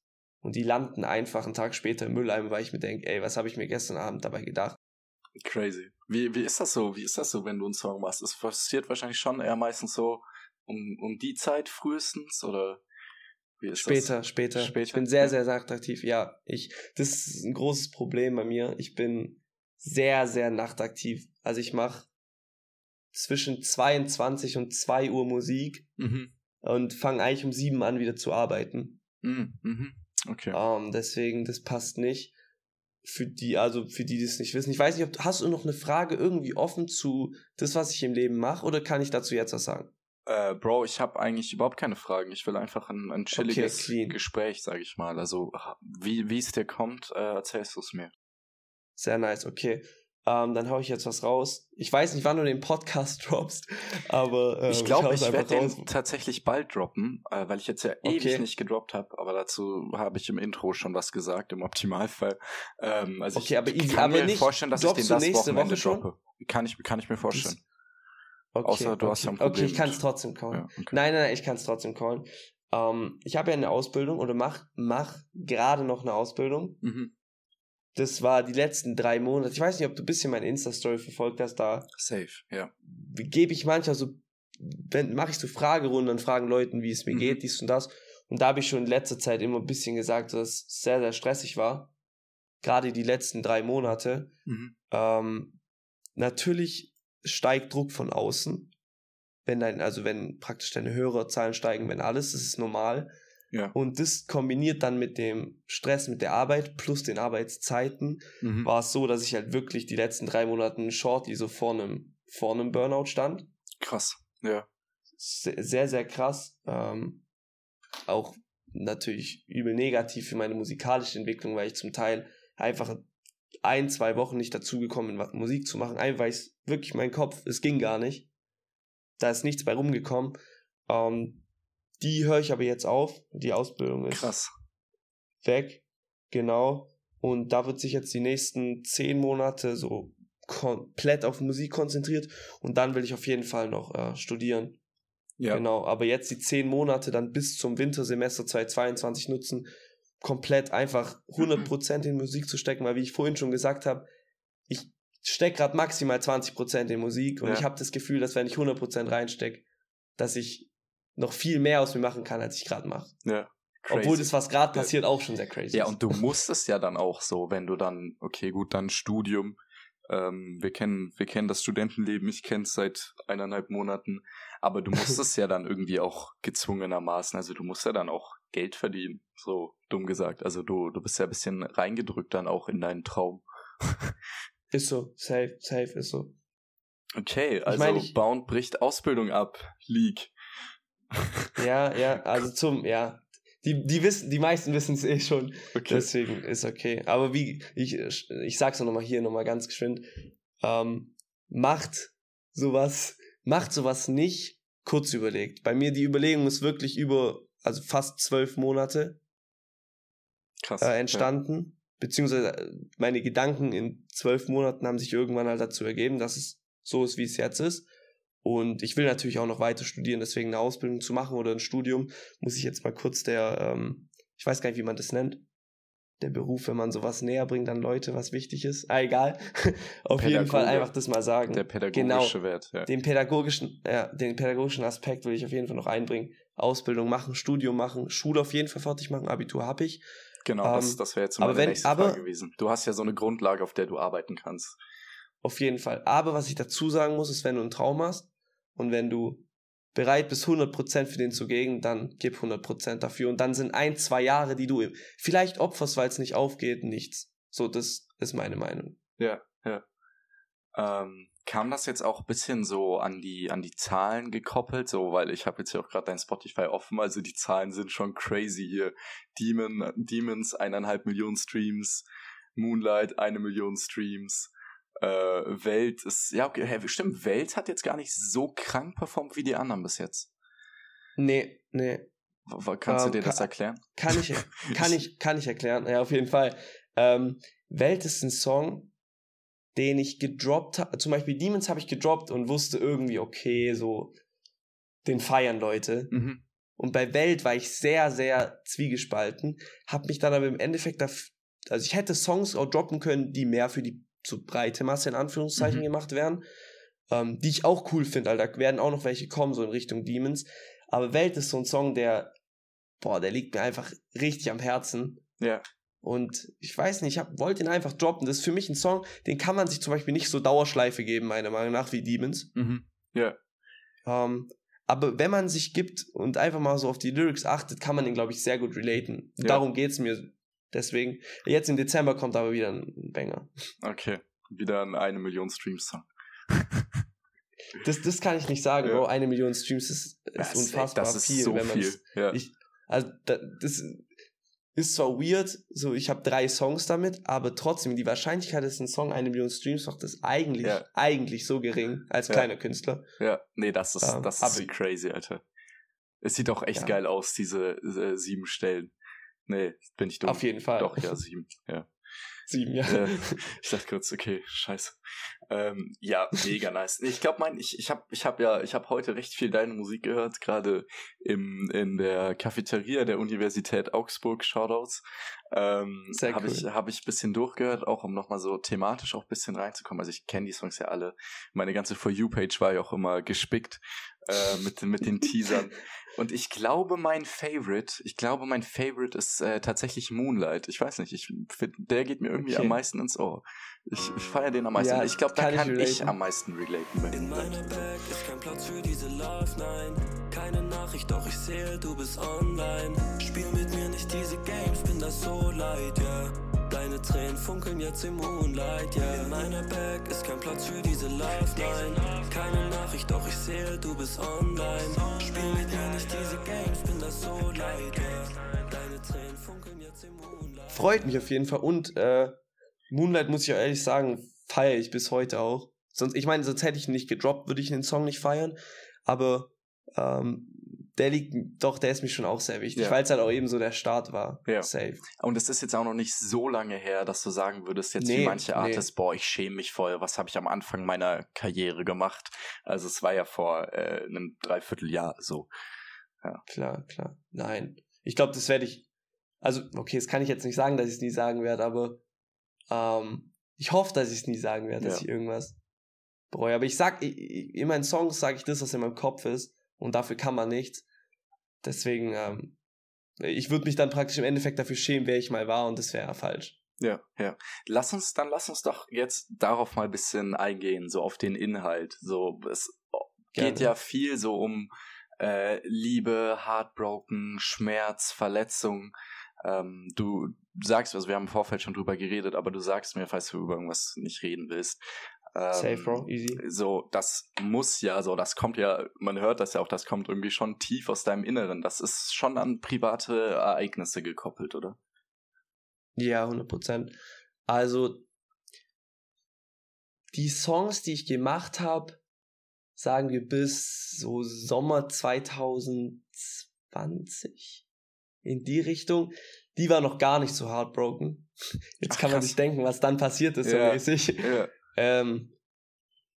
B: und die landen einfach einen Tag später im Mülleimer, weil ich mir denke, ey, was habe ich mir gestern Abend dabei gedacht?
A: Crazy. Wie, wie ist das so? Wie ist das so, wenn du einen Song machst? Es passiert wahrscheinlich schon eher meistens so um, um die Zeit frühestens oder wie ist
B: Später,
A: das?
B: später,
A: Später,
B: Ich bin sehr, sehr, attraktiv. Ja, ich, das ist ein großes Problem bei mir. Ich bin sehr, sehr nachtaktiv. Also ich mache zwischen 22 und 2 Uhr Musik
A: Mhm.
B: und fange eigentlich um 7 an wieder zu arbeiten.
A: Mhm. Okay.
B: Ähm, deswegen, das passt nicht. für die, also für die, die es nicht wissen. Ich weiß nicht, ob hast du noch eine Frage irgendwie offen zu das, was ich im Leben mache, oder kann ich dazu jetzt was sagen?
A: Äh, Bro, ich habe eigentlich überhaupt keine Fragen. Ich will einfach ein, ein chilliges
B: clean.
A: Gespräch, sage ich mal. Also wie wie es dir kommt, äh, erzählst du es mir.
B: Sehr nice, okay. Ähm, dann hau ich jetzt was raus. Ich weiß nicht, wann du den Podcast droppst, aber äh,
A: ich glaube, ich,
B: einfach
A: werde den tatsächlich bald droppen, äh, weil ich jetzt ja ewig
B: Okay.
A: nicht gedroppt habe. Aber dazu habe ich im Intro schon was gesagt, im Optimalfall. Ähm, also
B: Okay,
A: ich
B: aber
A: kann
B: aber
A: mir
B: nicht-
A: vorstellen, dass ich den das
B: nächste
A: Wochenende
B: Woche
A: droppe. Kann ich, kann ich mir vorstellen.
B: Okay,
A: Außer du
B: okay.
A: hast ja ein
B: Okay,
A: Problem
B: ich kann es trotzdem callen.
A: Ja, okay.
B: Nein, nein, nein, ich kann es trotzdem callen. Ähm, ich habe ja eine Ausbildung oder mach, mach gerade noch eine Ausbildung.
A: Mhm.
B: Das war die letzten drei Monate. Ich weiß nicht, ob du ein bisschen meine Insta-Story verfolgt hast. Da
A: Safe, ja.
B: gebe ich manchmal so, wenn mache ich so Fragerunden und fragen Leuten, wie es mir
A: Mhm.
B: geht, dies und das. Und da habe ich schon in letzter Zeit immer ein bisschen gesagt, dass es sehr, sehr stressig war. Gerade die letzten drei Monate.
A: Mhm.
B: Ähm, natürlich steigt Druck von außen. Wenn dein, also wenn praktisch deine Hörerzahlen steigen, wenn alles, das ist normal.
A: Ja.
B: Und das kombiniert dann mit dem Stress mit der Arbeit plus den Arbeitszeiten,
A: Mhm.
B: war es so, dass ich halt wirklich die letzten drei Monate shortly so vor einem, vor einem Burnout stand.
A: Krass. Ja.
B: Se- Sehr, sehr krass. Ähm, auch natürlich übel negativ für meine musikalische Entwicklung, weil ich zum Teil einfach ein, zwei Wochen nicht dazugekommen bin, Musik zu machen. Einfach weil ich wirklich mein Kopf, es ging gar nicht. Da ist nichts bei rumgekommen. Ähm, die höre ich aber jetzt auf. Die Ausbildung ist
A: Krass.
B: weg. Genau. Und da wird sich jetzt die nächsten zehn Monate so komplett auf Musik konzentriert. Und dann will ich auf jeden Fall noch äh, studieren.
A: Ja.
B: Genau. Aber jetzt die zehn Monate dann bis zum Wintersemester 2022 nutzen, komplett einfach 100% in Musik zu stecken, weil wie ich vorhin schon gesagt habe, ich stecke gerade maximal 20% in Musik und
A: Ja.
B: ich habe das Gefühl, dass wenn ich 100% reinstecke, dass ich noch viel mehr aus mir machen kann, als ich gerade mache.
A: Ja.
B: Obwohl
A: Crazy.
B: das, was gerade
A: Ja.
B: passiert, auch schon sehr crazy
A: Ja,
B: ist.
A: und du musst es ja dann auch so, wenn du dann, okay, gut, dann Studium. Ähm, wir kennen, wir kennen das Studentenleben, ich kenne es seit eineinhalb Monaten, aber du musst es ja dann irgendwie auch gezwungenermaßen, also du musst ja dann auch Geld verdienen, so dumm gesagt. Also du, du bist ja ein bisschen reingedrückt dann auch in deinen Traum.
B: Ist so, safe, safe, ist so.
A: Okay, also
B: meine, ich-
A: Bound bricht Ausbildung ab, League.
B: Ja, ja, also zum, ja. Die, die wissen, die meisten wissen es eh schon.
A: Okay.
B: Deswegen ist okay. Aber wie, ich, ich sag's noch nochmal hier nochmal ganz geschwind. Ähm, macht sowas, macht sowas nicht kurz überlegt. Bei mir die Überlegung ist wirklich über, also fast zwölf Monate
A: Krass.
B: äh, entstanden. Beziehungsweise äh, meine Gedanken in zwölf Monaten haben sich irgendwann halt dazu ergeben, dass es so ist, wie es jetzt ist. Und ich will natürlich auch noch weiter studieren, deswegen eine Ausbildung zu machen oder ein Studium, muss ich jetzt mal kurz der, ähm, ich weiß gar nicht, wie man das nennt, der Beruf, wenn man sowas näher bringt an Leute, was wichtig ist. Ah, egal. Auf jeden Fall einfach das mal sagen.
A: Der pädagogische Wert, ja.
B: Den pädagogischen, ja, den pädagogischen Aspekt will ich auf jeden Fall noch einbringen. Ausbildung machen, Studium machen, Schule auf jeden Fall fertig machen, Abitur habe ich.
A: Genau, das,
B: Ähm,
A: das wäre jetzt meine
B: wenn-
A: nächste
B: aber-
A: Frage gewesen. Du hast ja so eine Grundlage, auf der du arbeiten kannst.
B: Auf jeden Fall. Aber was ich dazu sagen muss, ist, wenn du einen Traum hast und wenn du bereit bist, 100% für den zu gehen, dann gib 100% dafür. Und dann sind ein, zwei Jahre, die du vielleicht opferst, weil es nicht aufgeht, nichts. So, das ist meine Meinung.
A: Ja, ja. Ähm, kam das jetzt auch ein bisschen so an die, an die Zahlen gekoppelt? So, weil ich habe jetzt ja auch gerade dein Spotify offen, also die Zahlen sind schon crazy hier. Demon, Demons, eineinhalb Millionen Streams, Moonlight, eine Million Streams. Äh, Welt ist, ja, okay, hä, stimmt, Welt hat jetzt gar nicht so krank performt wie die anderen bis jetzt.
B: Nee, nee.
A: Kannst
B: Ähm,
A: du dir das erklären?
B: Kann ich, kann ich, kann ich erklären. Ja, auf jeden Fall. Ähm, Welt ist ein Song, den ich gedroppt habe. Zum Beispiel Demons habe ich gedroppt und wusste irgendwie, okay, so, den feiern Leute.
A: Mhm.
B: Und bei Welt war ich sehr, sehr zwiegespalten, habe mich dann aber im Endeffekt, also ich hätte Songs auch droppen können, die mehr für die so breite Masse in Anführungszeichen
A: Mhm.
B: gemacht werden, ähm, die ich auch cool finde, da werden auch noch welche kommen, so in Richtung Demons. Aber Welt ist so ein Song, der, boah, der liegt mir einfach richtig am Herzen.
A: Ja.
B: Und ich weiß nicht, ich hab, wollte ihn einfach droppen. Das ist für mich ein Song, den kann man sich zum Beispiel nicht so Dauerschleife geben, meiner Meinung nach, wie Demons.
A: Mhm. Ja.
B: Ähm, aber wenn man sich gibt und einfach mal so auf die Lyrics achtet, kann man den, glaube ich, sehr gut relaten.
A: Ja.
B: Darum geht's mir Deswegen, jetzt im Dezember kommt aber wieder ein Banger.
A: Okay, wieder ein eine Million Streams-Song.
B: Das, das kann ich nicht sagen,
A: Ja.
B: Bro. Eine Million Streams ist, ist
A: Das
B: unfassbar
A: das ist
B: viel,
A: so
B: wenn man
A: viel. Ja.
B: Ich, also da, das ist zwar weird, so ich habe drei Songs damit, aber trotzdem die Wahrscheinlichkeit, dass ein Song eine Million Streams macht, ist eigentlich
A: Ja.
B: eigentlich so gering als kleiner Künstler.
A: Ja, nee, das ist,
B: Ähm,
A: das ist crazy, Alter. Es sieht auch echt geil aus, diese äh, sieben Stellen. Nee, bin ich dumm.
B: Auf jeden Fall.
A: Doch, ja, sieben. Ja.
B: Sieben, ja.
A: Äh, ich dachte kurz, okay, scheiße. Ähm, ja, mega nice. Ich glaube, mein, ich, ich habe ich hab ja, ich habe heute recht viel deine Musik gehört, gerade im in der Cafeteria der Universität Augsburg, Shoutouts. Ähm,
B: Sehr
A: habe
B: cool.
A: ich, hab ich ein bisschen durchgehört, auch um nochmal so thematisch auch ein bisschen reinzukommen. Also ich kenne die Songs ja alle. Meine ganze For You-Page war ja auch immer gespickt äh, mit, mit den Teasern. Und ich glaube, mein Favorite, ich glaube, mein Favorite ist äh, tatsächlich Moonlight. Ich weiß nicht, ich find, der geht mir irgendwie
B: Okay.
A: am meisten ins Ohr. Ich, ich feiere den am meisten.
B: Ja,
A: ich glaube, da
B: kann ich
A: kann ich,
B: relaten.
A: am meisten relaten. Bei
C: In meiner Bag ist kein Platz für diese Love, nein. Keine Nachricht, doch ich sehe, du bist online. Spiel mit mir nicht diese Games, bin das so leid, ja. Deine Tränen funkeln jetzt im Moonlight, ja. In meiner Bag ist kein Platz für diese nein. Keine Nachricht, doch ich sehe, du bist online. Spiel mit mir nicht diese Games, bin das so leid, ja. Deine Tränen funkeln jetzt im Moonlight.
B: Freut mich auf jeden Fall. Und äh, Moonlight, muss ich ehrlich sagen, feiere ich bis heute auch. Sonst, ich meine, sonst hätte ich ihn nicht gedroppt, würde ich den Song nicht feiern. Aber ähm, der liegt, doch, der ist mir schon auch sehr wichtig,
A: Ja.
B: weil es halt auch eben so der Start war.
A: Ja.
B: Safe.
A: Und es ist jetzt auch noch nicht so lange her, dass du sagen würdest, jetzt wie
B: Nee,
A: manche
B: nee.
A: Artists, boah, ich schäme mich voll, was habe ich am Anfang meiner Karriere gemacht? Also es war ja vor äh, einem Dreivierteljahr so.
B: Klar, klar. Nein. Ich glaube, das werde ich. Also, okay, das kann ich jetzt nicht sagen, dass ich es nie sagen werde, aber ähm, ich hoffe, dass ich es nie sagen werde, dass
A: Ja.
B: ich irgendwas bereue. Aber ich sag, ich, in meinen Songs sage ich das, was in meinem Kopf ist, und dafür kann man nichts. Deswegen, ähm, ich würde mich dann praktisch im Endeffekt dafür schämen, wer ich mal war, und das wäre ja falsch.
A: Ja, ja. Lass uns, dann lass uns doch jetzt darauf mal ein bisschen eingehen, so auf den Inhalt. So, es geht
B: Gerne.
A: ja viel so um äh, Liebe, Heartbroken, Schmerz, Verletzung. Ähm, du sagst, also wir haben im Vorfeld schon drüber geredet, aber du sagst mir, falls du über irgendwas nicht reden willst. Ähm,
B: Safe, Bro, easy.
A: So, das muss ja, so, das kommt ja, man hört das ja auch, das kommt irgendwie schon tief aus deinem Inneren. Das ist schon an private Ereignisse gekoppelt, oder?
B: Ja, 100 Prozent. Also, die Songs, die ich gemacht habe, sagen wir bis so Sommer 2020 in die Richtung, die war noch gar nicht so heartbroken. Jetzt
A: Ach,
B: kann man
A: krass.
B: sich denken, was dann passiert ist,
A: Ja.
B: so mäßig.
A: Ja.
B: Ähm,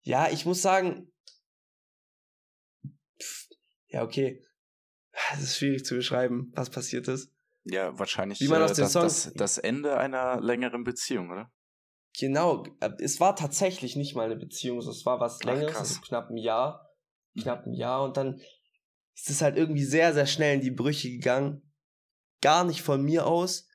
B: ja, ich muss sagen, pff, ja, okay. Es ist schwierig zu beschreiben, was passiert ist.
A: Ja, wahrscheinlich
B: Wie man
A: äh,
B: aus den
A: das,
B: Songs-
A: das, das Ende einer längeren Beziehung, oder?
B: Genau, äh, es war tatsächlich nicht mal eine Beziehung, so, es war was längeres, also knapp ein Jahr, knapp ein Jahr und dann ist es halt irgendwie sehr, sehr schnell in die Brüche gegangen. Gar nicht von mir aus.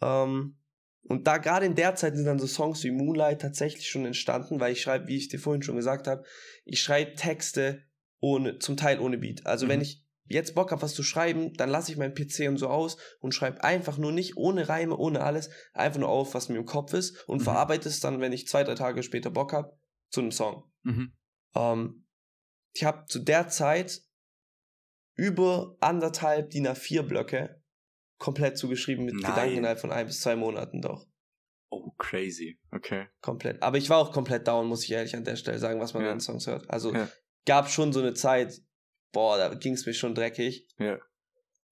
B: Ähm, und da gerade in der Zeit sind dann so Songs wie Moonlight tatsächlich schon entstanden, weil ich schreibe, wie ich dir vorhin schon gesagt habe, ich schreibe Texte ohne, zum Teil ohne Beat. Also
A: Mhm.
B: wenn ich jetzt Bock habe, was zu schreiben, dann lasse ich meinen PC und so aus und schreibe einfach nur nicht, ohne Reime, ohne alles, einfach nur auf, was mir im Kopf ist und
A: Mhm.
B: verarbeite es dann, wenn ich zwei, drei Tage später Bock habe, zu einem Song.
A: Mhm.
B: Ähm, ich habe zu der Zeit über anderthalb DIN A4 Blöcke komplett zugeschrieben mit
A: Nein.
B: Gedanken innerhalb von ein bis zwei Monaten doch.
A: Oh, crazy. Okay.
B: Komplett. Aber ich war auch komplett down, muss ich ehrlich an der Stelle sagen, was man
A: Ja.
B: den Songs hört. Also
A: Ja.
B: gab schon so eine Zeit, boah, da ging es mir schon dreckig.
A: Ja.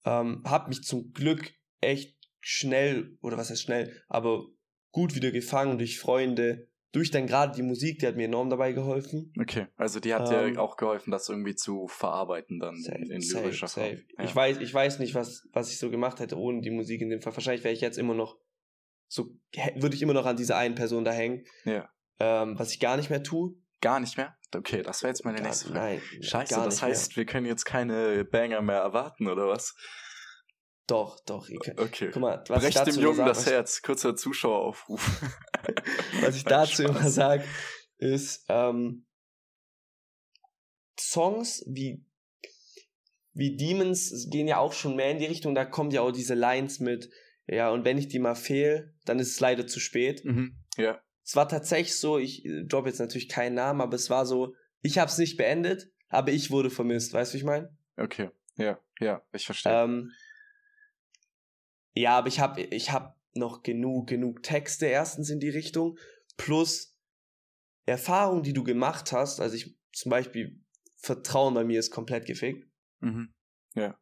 B: Ähm, hab mich zum Glück echt schnell, oder was heißt schnell, aber gut wieder gefangen durch Freunde, durch dann gerade die Musik, die hat mir enorm dabei geholfen.
A: Okay. Also die hat
B: Ähm,
A: dir auch geholfen, das irgendwie zu verarbeiten dann in, in lyrischer Form. Ja.
B: Ich weiß, ich weiß nicht, was, was ich so gemacht hätte ohne die Musik in dem Fall. Wahrscheinlich wäre ich jetzt immer noch so, würde ich immer noch an dieser einen Person da hängen.
A: Ja.
B: Ähm, was ich gar nicht mehr tue.
A: Gar nicht mehr? Okay, das wäre jetzt meine
B: Gar-
A: nächste Frage.
B: Nein.
A: Scheiße, das
B: nicht mehr.
A: heißt, wir können jetzt keine Banger mehr erwarten, oder was?
B: Doch, doch. Ihr könnt,
A: Okay.
B: guck mal, was ich
A: Brecht
B: dazu
A: dem Jungen
B: sag,
A: das Herz. Kurzer Zuschaueraufruf.
B: was ich dazu
A: Spaß.
B: immer sage, ist, ähm, Songs wie, wie Demons gehen ja auch schon mehr in die Richtung, da kommen ja auch diese Lines mit, Ja, und wenn ich die mal fehl, dann ist es leider zu spät.
A: Mhm. Ja.
B: Es war tatsächlich so, ich äh, droppe jetzt natürlich keinen Namen, aber es war so, ich habe es nicht beendet, aber ich wurde vermisst, weißt du, wie ich meine?
A: Okay. Ja, ja, ich verstehe.
B: Ähm, ja, aber ich habe ich hab noch genug, genug Texte erstens in die Richtung, plus Erfahrungen, die du gemacht hast. Also ich zum Beispiel, Vertrauen bei mir ist komplett gefickt.
A: mhm. Ja.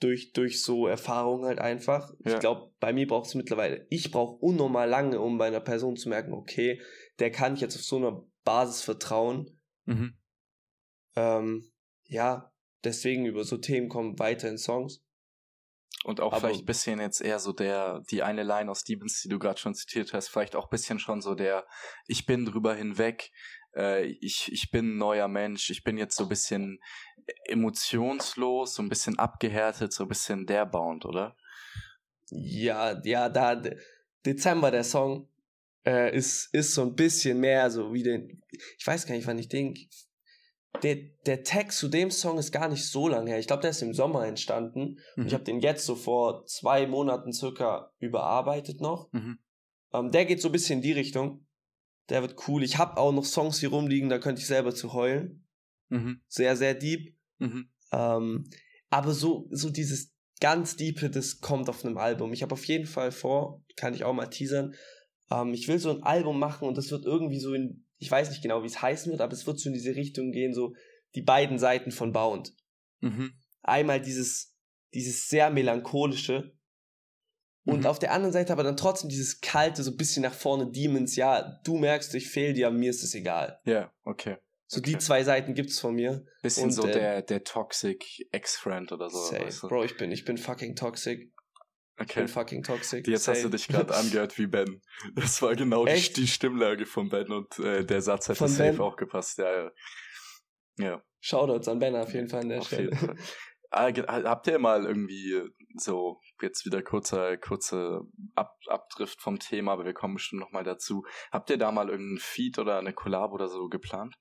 B: Durch, durch so Erfahrungen halt einfach.
A: Ja.
B: Ich glaube, bei mir braucht es mittlerweile, ich brauche unnormal lange, um bei einer Person zu merken, okay, der kann ich jetzt auf so einer Basis vertrauen.
A: Mhm.
B: Ähm, ja, deswegen über so Themen kommen weiter in Songs.
A: Und auch
B: Aber-
A: vielleicht ein bisschen jetzt eher so der, die eine Line aus Stevens, die du gerade schon zitiert hast, vielleicht auch ein bisschen schon so der, ich bin drüber hinweg, äh, ich, ich bin ein neuer Mensch, ich bin jetzt so ein bisschen emotionslos, so ein bisschen abgehärtet, so ein bisschen der Bound, oder?
B: Ja, ja, da De- Dezember der Song äh, ist ist so ein bisschen mehr so wie den ich weiß gar nicht, wann ich den der, der Text zu dem Song ist gar nicht so lange her. Ich glaube, der ist im Sommer entstanden. Und ich habe den jetzt so vor zwei Monaten circa überarbeitet noch.
A: Mhm.
B: Ähm, der geht so ein bisschen in die Richtung. Der wird cool. Ich habe auch noch Songs hier rumliegen, da könnte ich selber zu heulen.
A: Mhm.
B: Sehr, sehr deep.
A: Mhm.
B: Ähm, aber so, so dieses ganz Diepe, das kommt auf einem Album. Ich habe auf jeden Fall vor, kann ich auch mal teasern, ähm, ich will so ein Album machen und das wird irgendwie so in, ich weiß nicht genau, wie es heißen wird, aber es wird so in diese Richtung gehen, so die beiden Seiten von Bound.
A: Mhm.
B: Einmal dieses, dieses sehr melancholische und
A: Mhm.
B: auf der anderen Seite aber dann trotzdem dieses kalte, so ein bisschen nach vorne Demons, ja, du merkst, ich fehl dir, mir ist es egal.
A: Ja, okay.
B: So
A: Okay.
B: die zwei Seiten gibt's von mir.
A: Bisschen
B: Und,
A: so
B: äh,
A: der, der Toxic Ex-Friend oder so.
B: Safe.
A: weißt du?
B: Bro, ich bin, ich bin fucking toxic. Ich
A: Okay.
B: bin fucking toxic.
A: Jetzt hast du dich gerade angehört wie Ben. Das war genau die, die Stimmlage von Ben und äh, der Satz hätte
B: Von
A: safe
B: Ben?
A: auch gepasst. Ja, ja. Ja,
B: Shoutouts an Ben auf jeden Fall an der
A: auf
B: Stelle.
A: jeden Fall. Ah, habt ihr mal irgendwie so, jetzt wieder kurzer, kurze Ab Abdrift vom Thema, aber wir kommen bestimmt noch mal dazu. Habt ihr da mal irgendeinen Feed oder eine Collab oder so geplant?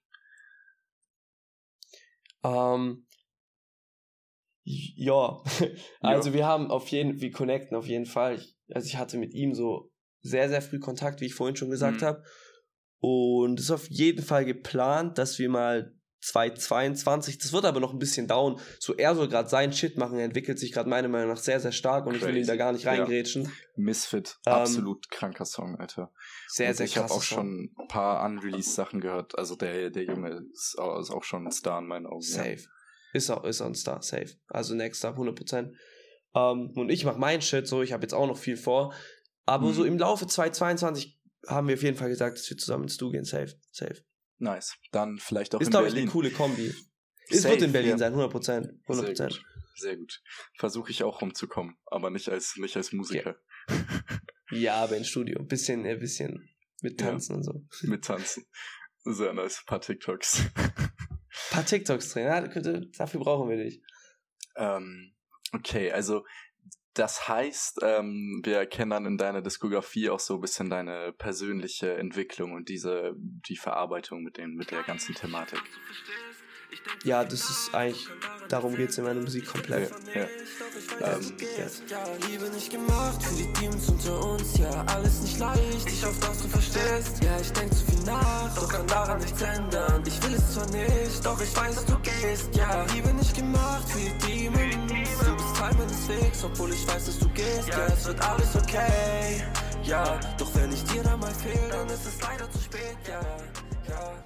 B: Ähm, ja, also wir haben auf jeden, wir connecten auf jeden Fall. Ich, also ich hatte mit ihm so sehr, sehr früh Kontakt, wie ich vorhin schon gesagt
A: Mhm.
B: habe. Und es ist auf jeden Fall geplant, dass wir mal 2022, das wird aber noch ein bisschen dauern. So er soll gerade sein Shit machen, er entwickelt sich gerade meiner Meinung nach sehr, sehr stark und ich will ihn
A: Crazy.
B: da gar nicht
A: Ja.
B: reingrätschen.
A: Misfit,
B: Ähm,
A: absolut kranker Song, Alter.
B: Sehr,
A: Und
B: sehr
A: ich habe auch schon ein paar unreleased Sachen gehört. Also der, der Junge ist auch, schon ein Star in meinen Augen. ja.
B: Ist auch, ist auch ein Star, safe. Also Next Up 100%. Ähm, und ich mache mein Shit so, ich habe jetzt auch noch viel vor. Aber
A: Mhm.
B: so im Laufe 2022 haben wir auf jeden Fall gesagt, dass wir zusammen ins Stu gehen, safe, safe.
A: Nice. Dann vielleicht auch
B: ist,
A: in
B: glaube ich,
A: Berlin.
B: eine coole Kombi. Es wird in Berlin
A: ja.
B: sein, 100%.
A: Sehr
B: 100%.
A: gut. Sehr gut. Versuche ich auch rumzukommen, aber nicht als, nicht als Musiker.
B: Ja, aber ins Studio. Ein bisschen, ein bisschen mit
A: Ja.
B: Tanzen und so.
A: Mit Tanzen. Sehr nice. Ein paar TikToks.
B: paar TikToks drehen, ja, dafür brauchen wir dich.
A: ähm, okay, also das heißt, ähm, wir erkennen dann in deiner Diskografie auch so ein bisschen deine persönliche Entwicklung und diese, die Verarbeitung mit dem, mit der ganzen Thematik.
B: Ja, das ist eigentlich, darum geht's in meiner Musik komplett.
A: Ja, ja. Ähm.
C: Ja, Liebe nicht gemacht für die Demons unter uns. Ja, alles nicht leicht, ich hoffe, dass du verstehst. Ja, ich denk zu viel nach, doch kann daran nichts ändern. Ich will es zwar nicht, doch ich weiß, dass du gehst. Ja, Liebe nicht gemacht für die Demons. Du bist Teil meines Wegs, obwohl ich weiß, dass du gehst. Ja, es wird alles okay. Ja, doch wenn ich dir da mal fehl, dann ist es leider zu spät. Ja.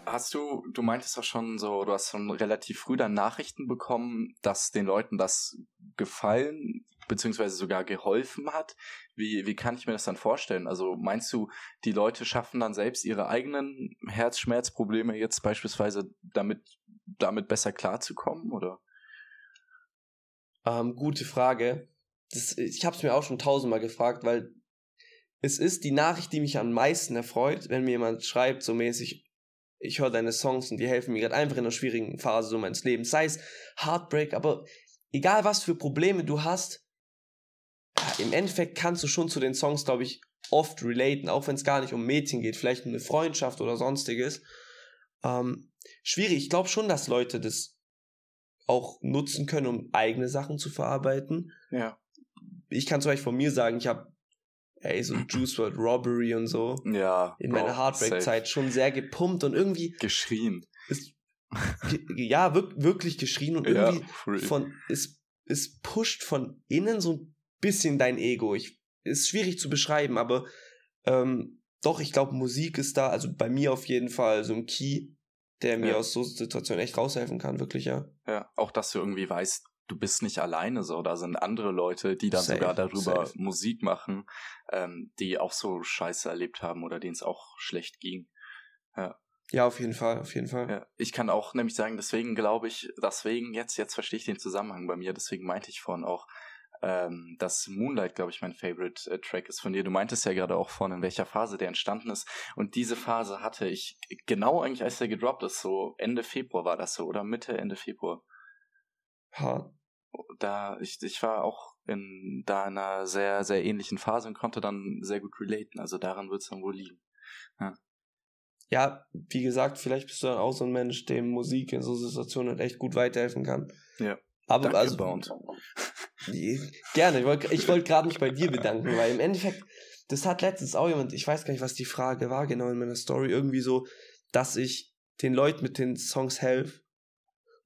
A: Hast du, du meintest doch schon so, du hast schon relativ früh dann Nachrichten bekommen, dass den Leuten das gefallen, beziehungsweise sogar geholfen hat. Wie, wie kann ich mir das dann vorstellen? Also meinst du, die Leute schaffen dann selbst ihre eigenen Herzschmerzprobleme jetzt beispielsweise damit, damit besser klarzukommen, oder?
B: Ähm, gute Frage. Das, ich habe es mir auch schon tausendmal gefragt, weil es ist die Nachricht, die mich am meisten erfreut, wenn mir jemand schreibt, so mäßig, ich höre deine Songs und die helfen mir gerade einfach in einer schwierigen Phase so meines Lebens. Sei es Heartbreak, aber egal was für Probleme du hast, im Endeffekt kannst du schon zu den Songs, glaube ich, oft relaten, auch wenn es gar nicht um Mädchen geht, vielleicht um eine Freundschaft oder sonstiges. Ähm, schwierig. Ich glaube schon, dass Leute das auch nutzen können, um eigene Sachen zu verarbeiten.
A: Ja.
B: Ich kann zum Beispiel von mir sagen, ich habe ey, so Juice World Robbery und so.
A: Ja.
B: In meiner Heartbreak-Zeit schon sehr gepumpt und irgendwie.
A: Geschrien.
B: ist, ja, wirk wirklich geschrien und
A: Ja,
B: irgendwie
A: real.
B: von, es, es pusht von innen so ein bisschen dein Ego. Ich, ist schwierig zu beschreiben, aber ähm, doch, ich glaube, Musik ist da, also bei mir auf jeden Fall so ein Key, der mir
A: Ja.
B: aus so Situationen echt raushelfen kann, wirklich, ja.
A: Ja, auch dass du irgendwie weißt, du bist nicht alleine so, da sind andere Leute, die dann
B: Safe,
A: sogar darüber
B: safe.
A: Musik machen, ähm, die auch so Scheiße erlebt haben oder denen es auch schlecht ging.
B: Ja, auf jeden Fall, auf jeden Fall.
A: Ja, ich kann auch nämlich sagen, deswegen glaube ich, deswegen jetzt, jetzt verstehe ich den Zusammenhang bei mir, deswegen meinte ich vorhin auch, ähm, dass Moonlight, glaube ich, mein Favorite äh, Track ist von dir. Du meintest ja gerade auch vorhin, in welcher Phase der entstanden ist. Und diese Phase hatte ich genau eigentlich, als der gedroppt ist, so Ende Februar war das so, oder Mitte, Ende Februar.
B: Ha.
A: Da, ich, ich war auch in da in einer sehr, sehr ähnlichen Phase und konnte dann sehr gut relaten. Also daran wird es dann wohl liegen.
B: Ja, wie gesagt, vielleicht bist du dann auch so ein Mensch, dem Musik in so Situationen echt gut weiterhelfen kann.
A: Ja.
B: Aber
A: Danke,
B: also,
A: Bound.
B: Gerne, ich wollte ich wollt gerade mich bei dir bedanken, weil im Endeffekt, das hat letztens auch jemand, ich weiß gar nicht, was die Frage war genau in meiner Story, irgendwie so, dass ich den Leuten mit den Songs helfe.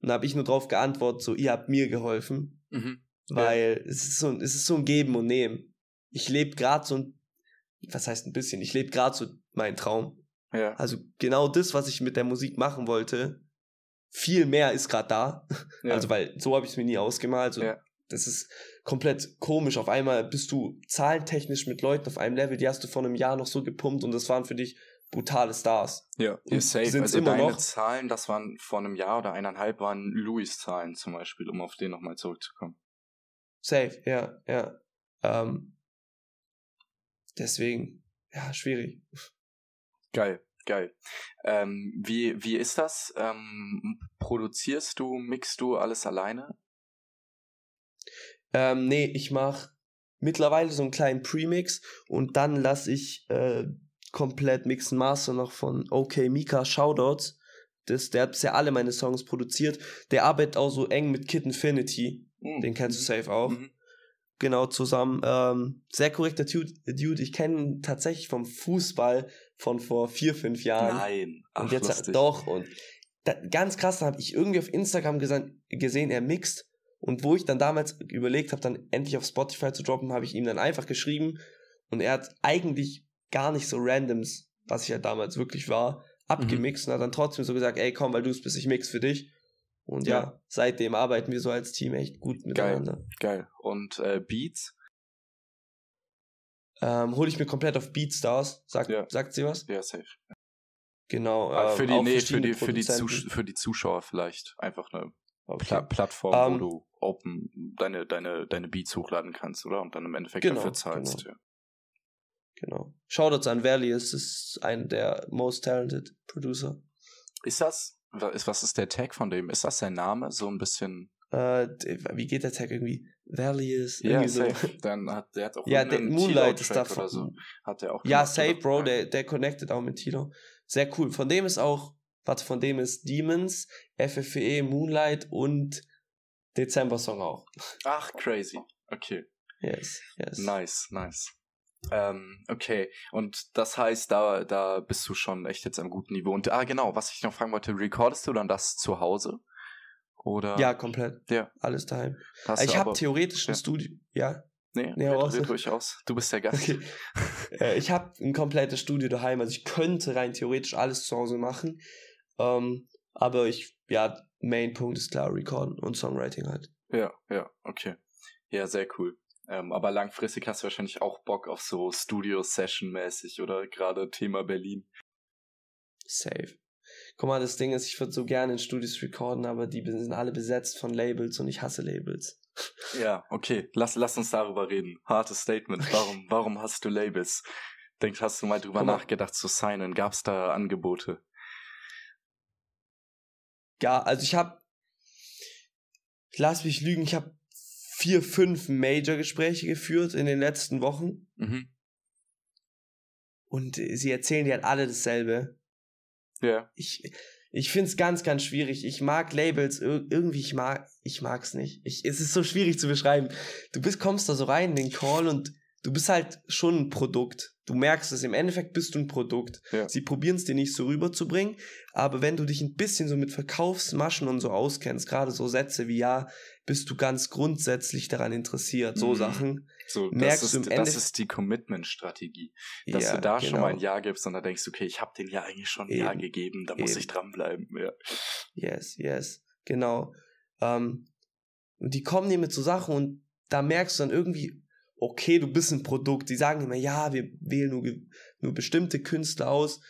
B: Und da habe ich nur drauf geantwortet, so, ihr habt mir geholfen,
A: Mhm.
B: weil es, ist so, ein- es ist so ein Geben und Nehmen. Ich lebe gerade so ein, was heißt ein bisschen, ich lebe gerade so meinen Traum.
A: Ja.
B: Also genau das, was ich mit der Musik machen wollte, viel mehr ist gerade da.
A: ja.
B: Also, weil so habe ich es mir nie ausgemalt. So,
A: Ja.
B: Das ist komplett komisch. Auf einmal bist du zahlentechnisch mit Leuten auf einem Level, die hast du vor einem Jahr noch so gepumpt und das waren für dich brutale Stars.
A: Ja, ja safe.
B: sind's
A: Also
B: immer
A: deine
B: noch?
A: Zahlen, das waren vor einem Jahr oder eineinhalb, waren Louis-Zahlen zum Beispiel, um auf den nochmal zurückzukommen.
B: Safe, ja, ja. Ähm, deswegen, ja, schwierig.
A: Geil, geil. Ähm, wie, wie ist das? Ähm, produzierst du, mixst du alles alleine?
B: Ähm, nee, ich mache mittlerweile so einen kleinen Premix und dann lasse ich äh, komplett Mixen Master noch von OK Mika Shoutouts. Das, der hat bisher alle meine Songs produziert. Der arbeitet auch so eng mit Kid Infinity.
A: Mhm.
B: Den kennst du safe auch.
A: Mhm.
B: Genau, zusammen. Ähm, sehr korrekter Dude. Dude. Ich kenne ihn tatsächlich vom Fußball von vor vier, fünf Jahren.
A: Nein. Ach,
B: und jetzt
A: lustig.
B: doch. Und da, ganz krass, da habe ich irgendwie auf Instagram gesan- gesehen, er mixt. Und wo ich dann damals überlegt habe, dann endlich auf Spotify zu droppen, habe ich ihm dann einfach geschrieben. Und er hat eigentlich gar nicht so randoms, was ich ja damals wirklich war, abgemixt und hat dann trotzdem so gesagt, ey komm, weil du es bist, ich mix für dich. Und ja,
A: Ja.
B: seitdem arbeiten wir so als Team echt gut miteinander.
A: Geil. Und äh, Beats?
B: Ähm, hole ich mir komplett auf Beatstars. Sagt,
A: Ja.
B: sagt sie was?
A: Ja, safe.
B: Genau.
A: Ah,
B: ähm,
A: für, die,
B: auch
A: nee, für, die, für, die. Zus für die Zuschauer vielleicht. Einfach eine
B: Okay.
A: Pla Plattform,
B: Ähm,
A: wo du open deine, deine, deine Beats hochladen kannst, oder? Und dann im Endeffekt
B: Genau,
A: dafür zahlst.
B: genau.
A: Ja.
B: Genau. Shoutouts an Valius, ist ein der most talented Producer.
A: Ist das, wa- ist, was ist der Tag von dem? Ist das sein Name? So ein bisschen.
B: Äh, wie geht der Tag irgendwie? Valius,
A: Ja,
B: irgendwie so.
A: safe. Dann hat der hat auch
B: Ja, der Moonlight ist davon.
A: so. Hat der auch
B: Ja, safe? Bro, der, der connected auch mit Tilo. Sehr cool. Von dem ist auch, warte, von dem ist Demons, FFE, Moonlight und Dezember-Song auch.
A: Ach, crazy. Okay.
B: Yes, yes.
A: Nice, nice. Ähm, okay, und das heißt, da, da bist du schon echt jetzt am guten Niveau. Und ah, genau, was ich noch fragen wollte, recordest du dann das zu Hause? Oder?
B: Ja, komplett.
A: Ja.
B: Alles daheim.
A: hast
B: ich habe theoretisch ein
A: ja.
B: Studio. Ja,
A: Nee,
B: Nee,
A: red, red ruhig aus. Du bist der Gast.
B: Okay. Äh, ich habe ein komplettes Studio daheim, also ich könnte rein theoretisch alles zu Hause machen. Ähm, aber ich, ja, Main-Punkt ist klar, Recorden und Songwriting halt.
A: Ja, ja, okay. Ja, sehr cool. Ähm, aber langfristig hast du wahrscheinlich auch Bock auf so Studio-Session-mäßig oder gerade Thema Berlin.
B: Safe. Guck mal, das Ding ist, ich würde so gerne in Studios recorden, aber die sind alle besetzt von Labels und ich hasse Labels.
A: Ja, okay. Lass, lass uns darüber reden. Hartes Statement. Warum, warum hast du Labels? Denkst, hast du mal drüber
B: mal.
A: nachgedacht zu signen? Gab's da Angebote?
B: Ja, also ich habe, lass mich lügen, ich habe vier, fünf Major-Gespräche geführt in den letzten Wochen
A: Mhm.
B: und äh, sie erzählen dir halt alle dasselbe.
A: Ja.
B: ich, ich finde es ganz, ganz schwierig. Ich mag Labels ir irgendwie, ich mag, ich mag's nicht. Ich, es ist so schwierig zu beschreiben. Du bist, kommst da so rein in den Call und du bist halt schon ein Produkt. Du merkst es, im Endeffekt bist du ein Produkt.
A: Ja.
B: Sie probieren es dir nicht so rüberzubringen, aber wenn du dich ein bisschen so mit Verkaufsmaschen und so auskennst, gerade so Sätze wie ja, bist du ganz grundsätzlich daran interessiert, so
A: Mhm.
B: Sachen.
A: So,
B: merkst
A: das
B: du im
A: ist,
B: Ende-
A: das ist die Commitment-Strategie. Dass
B: Ja,
A: du da schon mal ein
B: genau.
A: Ja gibst und dann denkst, okay, ich habe den ja eigentlich schon ein Ja
B: Eben.
A: gegeben, da muss
B: Eben.
A: ich dranbleiben. Ja.
B: Yes, yes, genau. Ähm, und die kommen dir mit so Sachen und da merkst du dann irgendwie, okay, du bist ein Produkt. Die sagen immer, ja, wir wählen nur, nur bestimmte Künstler aus.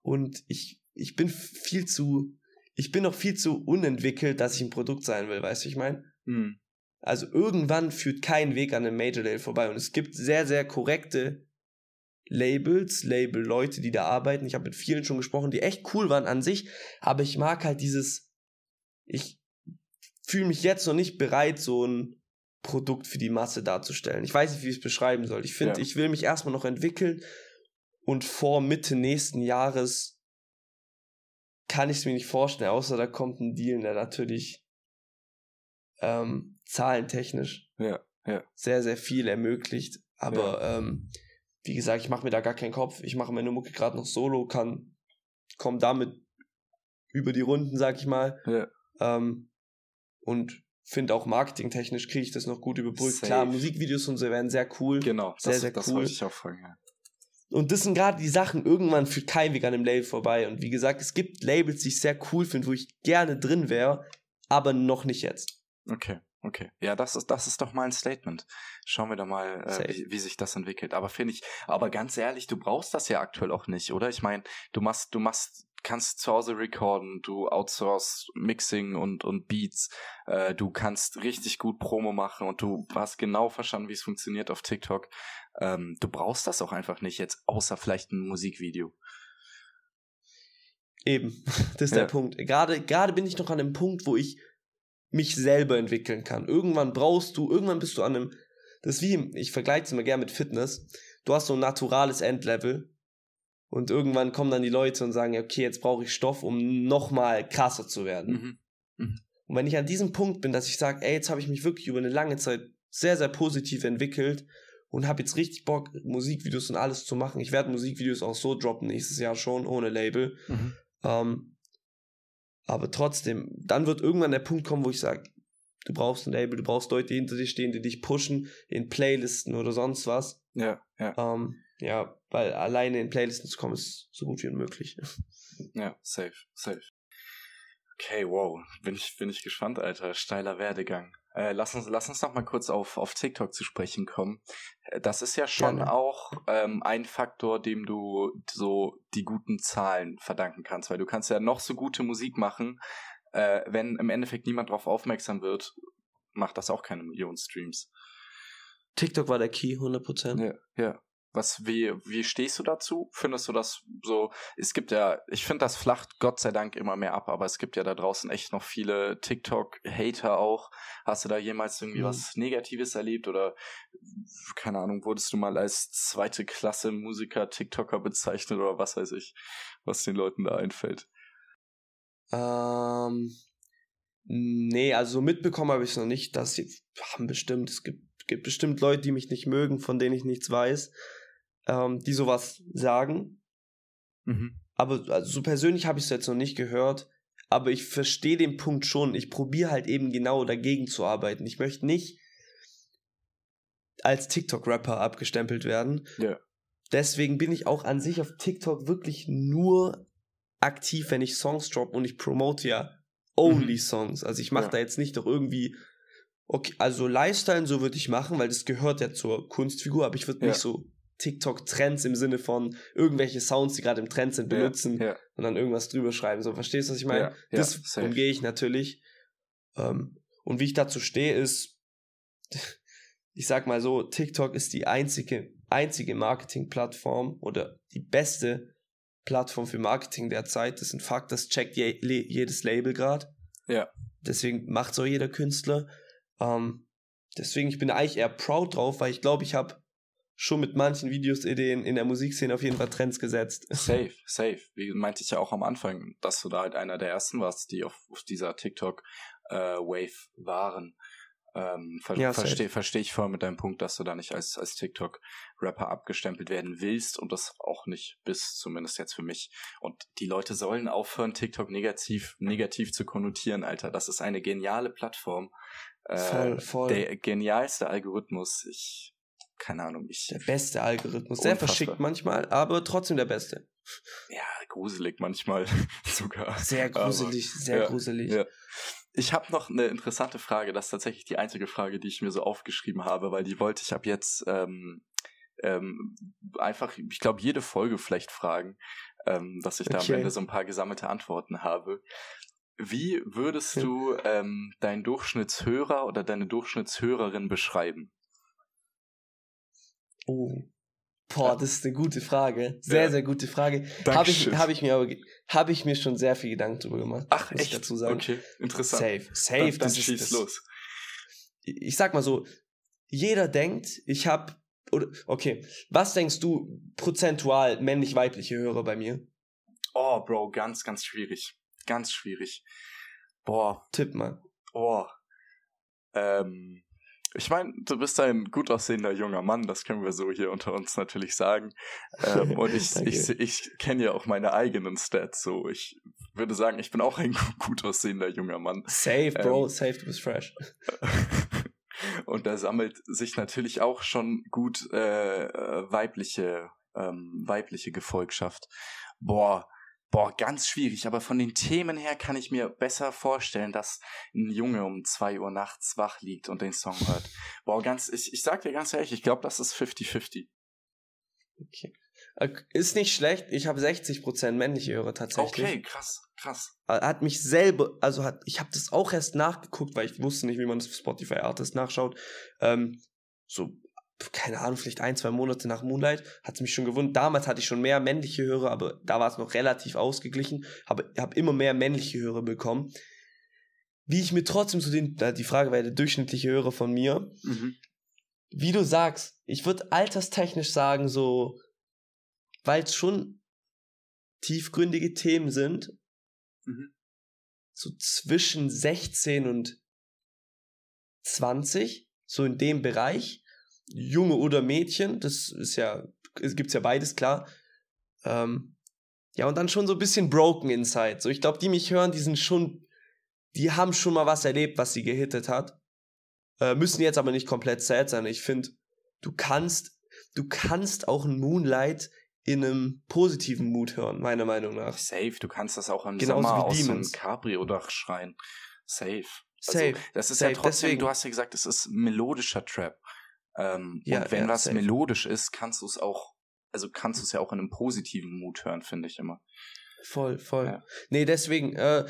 B: Und ich, ich bin viel zu, ich bin noch viel zu unentwickelt, dass ich ein Produkt sein will, weißt du, ich meine?
A: Hm.
B: Also irgendwann führt kein Weg an einem Major Label vorbei. Und es gibt sehr, sehr korrekte Labels, Label-Leute, die da arbeiten. Ich habe mit vielen schon gesprochen, die echt cool waren an sich. Aber ich mag halt dieses, ich fühle mich jetzt noch nicht bereit, so ein Produkt für die Masse darzustellen. Ich weiß nicht, wie ich es beschreiben soll. Ich finde,
A: Ja.
B: ich will mich erstmal noch entwickeln und vor Mitte nächsten Jahres kann ich es mir nicht vorstellen, außer da kommt ein Deal, der natürlich ähm, zahlentechnisch
A: Ja, ja.
B: sehr, sehr viel ermöglicht. Aber ähm, wie gesagt, ich mache mir da gar keinen Kopf. Ich mache meine Mucke gerade noch solo, kann, komm damit über die Runden, sag ich mal.
A: Ja.
B: Ähm, und finde auch marketingtechnisch kriege ich das noch gut überbrückt. Klar,
A: Safe.
B: Musikvideos und so werden sehr cool.
A: Genau,
B: Sehr,
A: das,
B: sehr
A: das
B: cool.
A: ich auch fragen. Ja.
B: Und das sind gerade die Sachen, irgendwann führt kein Weg an dem Label vorbei. Und wie gesagt, es gibt Labels, die ich sehr cool finde, wo ich gerne drin wäre, aber noch nicht jetzt.
A: Okay, okay. Ja, das ist, das ist doch mal ein Statement. Schauen wir da mal, äh, wie, wie sich das entwickelt. Aber finde ich, aber ganz ehrlich, du brauchst das ja aktuell auch nicht, oder? Ich meine, du machst, du machst, kannst zu Hause recorden, du outsource Mixing und, und Beats, äh, du kannst richtig gut Promo machen und du hast genau verstanden, wie es funktioniert auf TikTok. Ähm, du brauchst das auch einfach nicht jetzt, außer vielleicht ein Musikvideo.
B: Eben, das ist
A: Ja.
B: der Punkt. Gerade, gerade bin ich noch an einem Punkt, wo ich mich selber entwickeln kann. Irgendwann brauchst du, irgendwann bist du an einem, das ist wie, ich vergleiche es immer gerne mit Fitness. Du hast so ein naturales Endlevel und irgendwann kommen dann die Leute und sagen, ja, okay, jetzt brauche ich Stoff, um nochmal krasser zu werden.
A: Mhm.
B: Und wenn ich an diesem Punkt bin, dass ich sage, ey, jetzt habe ich mich wirklich über eine lange Zeit sehr, sehr positiv entwickelt und habe jetzt richtig Bock, Musikvideos und alles zu machen. Ich werde Musikvideos auch so droppen nächstes Jahr schon, ohne Label.
A: Mhm.
B: Ähm, aber trotzdem, dann wird irgendwann der Punkt kommen, wo ich sage, du brauchst ein Label, du brauchst Leute, die hinter dir stehen, die dich pushen in Playlisten oder sonst was.
A: Ja, ja,
B: Ähm, ja, weil alleine in Playlisten zu kommen, ist so gut wie unmöglich.
A: ja, safe, safe. Okay, wow, bin ich, bin ich gespannt, Alter. Steiler Werdegang. Äh, lass uns, lass uns noch mal kurz auf, auf TikTok zu sprechen kommen. Äh, Das ist ja schon
B: Gerne.
A: auch ähm, ein Faktor, dem du so die guten Zahlen verdanken kannst, weil du kannst ja noch so gute Musik machen, äh, wenn im Endeffekt niemand drauf aufmerksam wird, macht das auch keine Millionen Streams.
B: TikTok war der Key, 100%.
A: Ja, ja. Was, wie, wie stehst du dazu? Findest du das so? Es gibt ja, ich finde, das flacht Gott sei Dank immer mehr ab, aber es gibt ja da draußen echt noch viele TikTok-Hater auch. Hast du da jemals irgendwie
B: Mhm.
A: was Negatives erlebt oder, keine Ahnung, wurdest du mal als zweite Klasse Musiker, TikToker bezeichnet oder was weiß ich, was den Leuten da einfällt?
B: Ähm, nee, also so mitbekommen habe ich es noch nicht, dass sie haben bestimmt, es gibt, gibt bestimmt Leute, die mich nicht mögen, von denen ich nichts weiß, ähm, die sowas sagen.
A: Mhm.
B: Aber also so persönlich habe ich es jetzt noch nicht gehört. Aber ich verstehe den Punkt schon. Ich probiere halt eben genau dagegen zu arbeiten. Ich möchte nicht als TikTok-Rapper abgestempelt werden.
A: Ja.
B: Deswegen bin ich auch an sich auf TikTok wirklich nur aktiv, wenn ich Songs drop und ich promote ja only
A: Mhm.
B: Songs. Also ich mache
A: Ja.
B: da jetzt nicht doch irgendwie, okay, also Lifestyle so würde ich machen, weil das gehört ja zur Kunstfigur, aber ich würde
A: Ja.
B: nicht so TikTok-Trends im Sinne von irgendwelche Sounds, die gerade im Trend sind, benutzen
A: Ja,
B: und dann irgendwas drüber schreiben. So, verstehst du, was ich meine?
A: Ja, ja,
B: das umgehe ich natürlich. Ähm, und wie ich dazu stehe, ist, ich sag mal so, TikTok ist die einzige, einzige Marketingplattform oder die beste Plattform für Marketing derzeit. Das ist ein Fakt, das checkt je, le, jedes Label gerade.
A: Ja.
B: Deswegen macht auch jeder Künstler. Ähm, deswegen, ich bin eigentlich eher proud drauf, weil ich glaube, ich habe schon mit manchen Videos Ideen in der Musikszene auf jeden Fall Trends gesetzt.
A: Safe, safe. Wie meinte ich ja auch am Anfang, dass du da halt einer der ersten warst, die auf, auf dieser TikTok-Wave waren. Ähm, ver
B: Ja,
A: Verstehe versteh ich voll mit deinem Punkt, dass du da nicht als, als TikTok-Rapper abgestempelt werden willst und das auch nicht bist, zumindest jetzt für mich. Und die Leute sollen aufhören, TikTok negativ, negativ zu konnotieren, Alter. Das ist eine geniale Plattform. Äh,
B: Voll, voll.
A: Der genialste Algorithmus. Ich, keine Ahnung, ich,
B: Der beste Algorithmus. Sehr
A: Unfassbar.
B: verschickt manchmal, aber trotzdem der beste.
A: ja, gruselig manchmal sogar.
B: Sehr
A: Aber-
B: gruselig, sehr
A: ja,
B: gruselig.
A: Ja. Ich habe noch eine interessante Frage. Das ist tatsächlich die einzige Frage, die ich mir so aufgeschrieben habe, weil die wollte ich ab jetzt ähm, ähm, einfach, ich glaube, jede Folge vielleicht fragen, ähm, dass ich da
B: Okay.
A: am Ende so ein paar gesammelte Antworten habe. Wie würdest du ähm, deinen Durchschnittshörer oder deine Durchschnittshörerin beschreiben?
B: Oh. Boah, das ist eine gute Frage. Sehr,
A: Ja.
B: sehr gute Frage. Habe ich, hab ich mir aber hab ich mir schon sehr viel Gedanken drüber gemacht.
A: Ach, echt?
B: dazu sagen.
A: Okay, interessant.
B: Safe, safe.
A: Dann, dann
B: das
A: schieß
B: ist, das,
A: los.
B: Ich sag mal so, jeder denkt, ich habe oder okay, was denkst du prozentual männlich-weibliche Hörer bei mir?
A: Oh, Bro, ganz, ganz schwierig. Ganz schwierig. Boah,
B: Tipp mal.
A: Oh. Ähm, ich meine, du bist ein gut aussehender junger Mann, das können wir so hier unter uns natürlich sagen. Ähm, und ich, ich, ich kenne ja auch meine eigenen Stats so. Ich würde sagen, ich bin auch ein gut aussehender junger Mann.
B: Safe, Bro,
A: Ähm.
B: safe, du bist fresh.
A: und da sammelt sich natürlich auch schon gut äh, äh, weibliche, ähm, weibliche Gefolgschaft. Boah, boah, ganz schwierig. Aber von den Themen her kann ich mir besser vorstellen, dass ein Junge um zwei Uhr nachts wach liegt und den Song hört. Boah, ganz, ich, ich sag dir ganz ehrlich, ich glaube, das ist 50-50.
B: Okay. Äh, Ist nicht schlecht, ich habe 60% männliche Hörer tatsächlich.
A: Okay, krass, krass.
B: Hat mich selber, also hat, ich habe das auch erst nachgeguckt, weil ich wusste nicht, wie man das auf Spotify Artist nachschaut. Ähm, so, keine Ahnung, vielleicht ein, zwei Monate nach Moonlight, hat es mich schon gewundert. Damals hatte ich schon mehr männliche Hörer, aber da war es noch relativ ausgeglichen. Aber ich habe immer mehr männliche Hörer bekommen. Wie ich mir trotzdem so den, die Frage war der durchschnittliche Hörer von mir,
A: Mhm.
B: wie du sagst, ich würde alterstechnisch sagen, so, weil es schon tiefgründige Themen sind,
A: Mhm.
B: so zwischen 16 und 20, so in dem Bereich. Junge oder Mädchen, das ist ja, es ja beides, klar. Ähm, ja, und dann schon so ein bisschen broken inside. So, ich glaube, die mich hören, die sind schon, die haben schon mal was erlebt, was sie gehittet hat. Äh, müssen jetzt aber nicht komplett sad sein. Ich finde, du kannst, du kannst auch ein Moonlight in einem positiven Mut hören, meiner Meinung nach.
A: Safe, du kannst das auch im
B: Genauso
A: Sommer
B: wie
A: aus dem
B: Demons.
A: Cabrio-Dach schreien. Safe.
B: Safe.
A: Also, das ist
B: safe.
A: ja trotzdem,
B: Deswegen-
A: du hast ja gesagt, es ist melodischer Trap. Ähm,
B: Ja,
A: und wenn
B: ja,
A: was
B: safe.
A: melodisch ist, kannst du es auch, also kannst du es ja auch in einem positiven Mut hören, finde ich immer.
B: Voll, voll.
A: Ja.
B: Nee, deswegen, äh,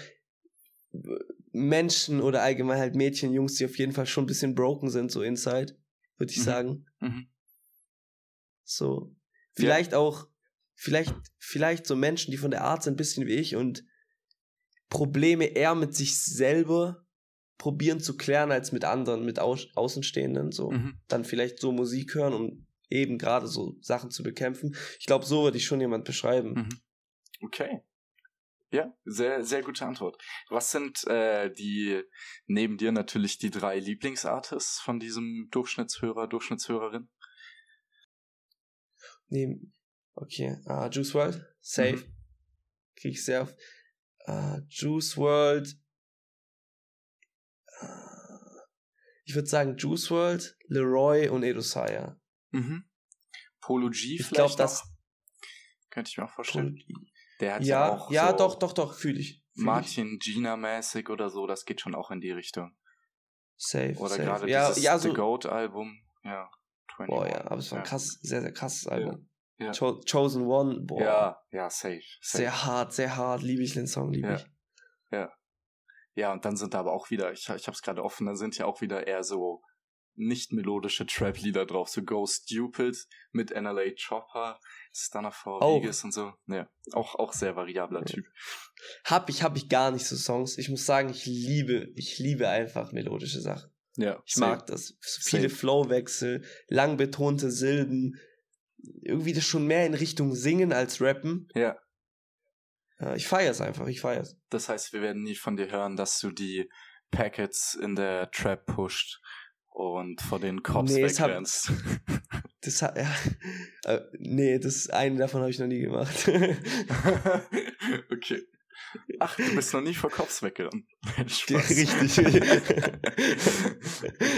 B: Menschen oder allgemein halt Mädchen, Jungs, die auf jeden Fall schon ein bisschen broken sind, so inside, würde ich
A: Mhm.
B: sagen.
A: Mhm.
B: So. Vielleicht auch, vielleicht, vielleicht so Menschen, die von der Art sind, ein bisschen wie ich und Probleme eher mit sich selber probieren zu klären, als mit anderen, mit Au Außenstehenden, so.
A: Mhm.
B: Dann vielleicht so Musik hören, um eben gerade so Sachen zu bekämpfen. Ich glaube, so würde ich schon jemand beschreiben.
A: Mhm. Okay. Ja, sehr, sehr gute Antwort. Was sind äh, die, neben dir natürlich die drei Lieblingsartists von diesem Durchschnittshörer, Durchschnittshörerin?
B: Nee, okay. Ah, Juice World, safe.
A: Mhm.
B: Krieg ich sehr auf. Ah, Juice World. Ah, Ich würde sagen Juice World, Leroy und Edosaya.
A: Mhm. Polo G
B: Ich
A: vielleicht
B: glaube, das.
A: Könnte ich mir auch vorstellen. Der hat
B: Ja,
A: ja, auch
B: ja,
A: so
B: doch, doch, doch, fühle ich. Fühl.
A: Martin Gina-mäßig oder so, das geht schon auch in die Richtung.
B: Safe.
A: Oder
B: safe.
A: gerade
B: ja,
A: dieses
B: ja,
A: The
B: so.
A: Goat-Album. Ja, 21.
B: Boah, ja, aber es war ein krass, sehr, sehr krasses Album.
A: Ja.
B: Cho Chosen One, boah.
A: Ja, ja, safe. safe.
B: Sehr hart, sehr hart. Liebe ich den Song, liebe ich.
A: Ja, und dann sind da aber auch wieder, ich, ich hab's gerade offen, da sind ja auch wieder eher so nicht melodische Trap-Lieder drauf, so Go Stupid mit NLA Chopper, Stunner for
B: Auch.
A: Vegas und so. Ja, auch, auch sehr variabler
B: Ja.
A: Typ.
B: Hab ich, hab ich gar nicht so Songs. Ich muss sagen, ich liebe, ich liebe einfach melodische Sachen.
A: Ja,
B: Ich
A: safe.
B: mag das. Viele. Flowwechsel, lang betonte Silben. Irgendwie das schon mehr in Richtung Singen als Rappen.
A: Ja,
B: Ja, ich feier's einfach, ich feier's.
A: das heißt, wir werden nie von dir hören, dass du die Packets in der Trap pusht und vor den Cops
B: Nee, es
A: wegrennst.
B: Das hat, ja. Äh, nee, das eine davon habe ich noch nie gemacht.
A: okay. Ach, du bist noch nie vor Cops weggerannt.
B: Richtig.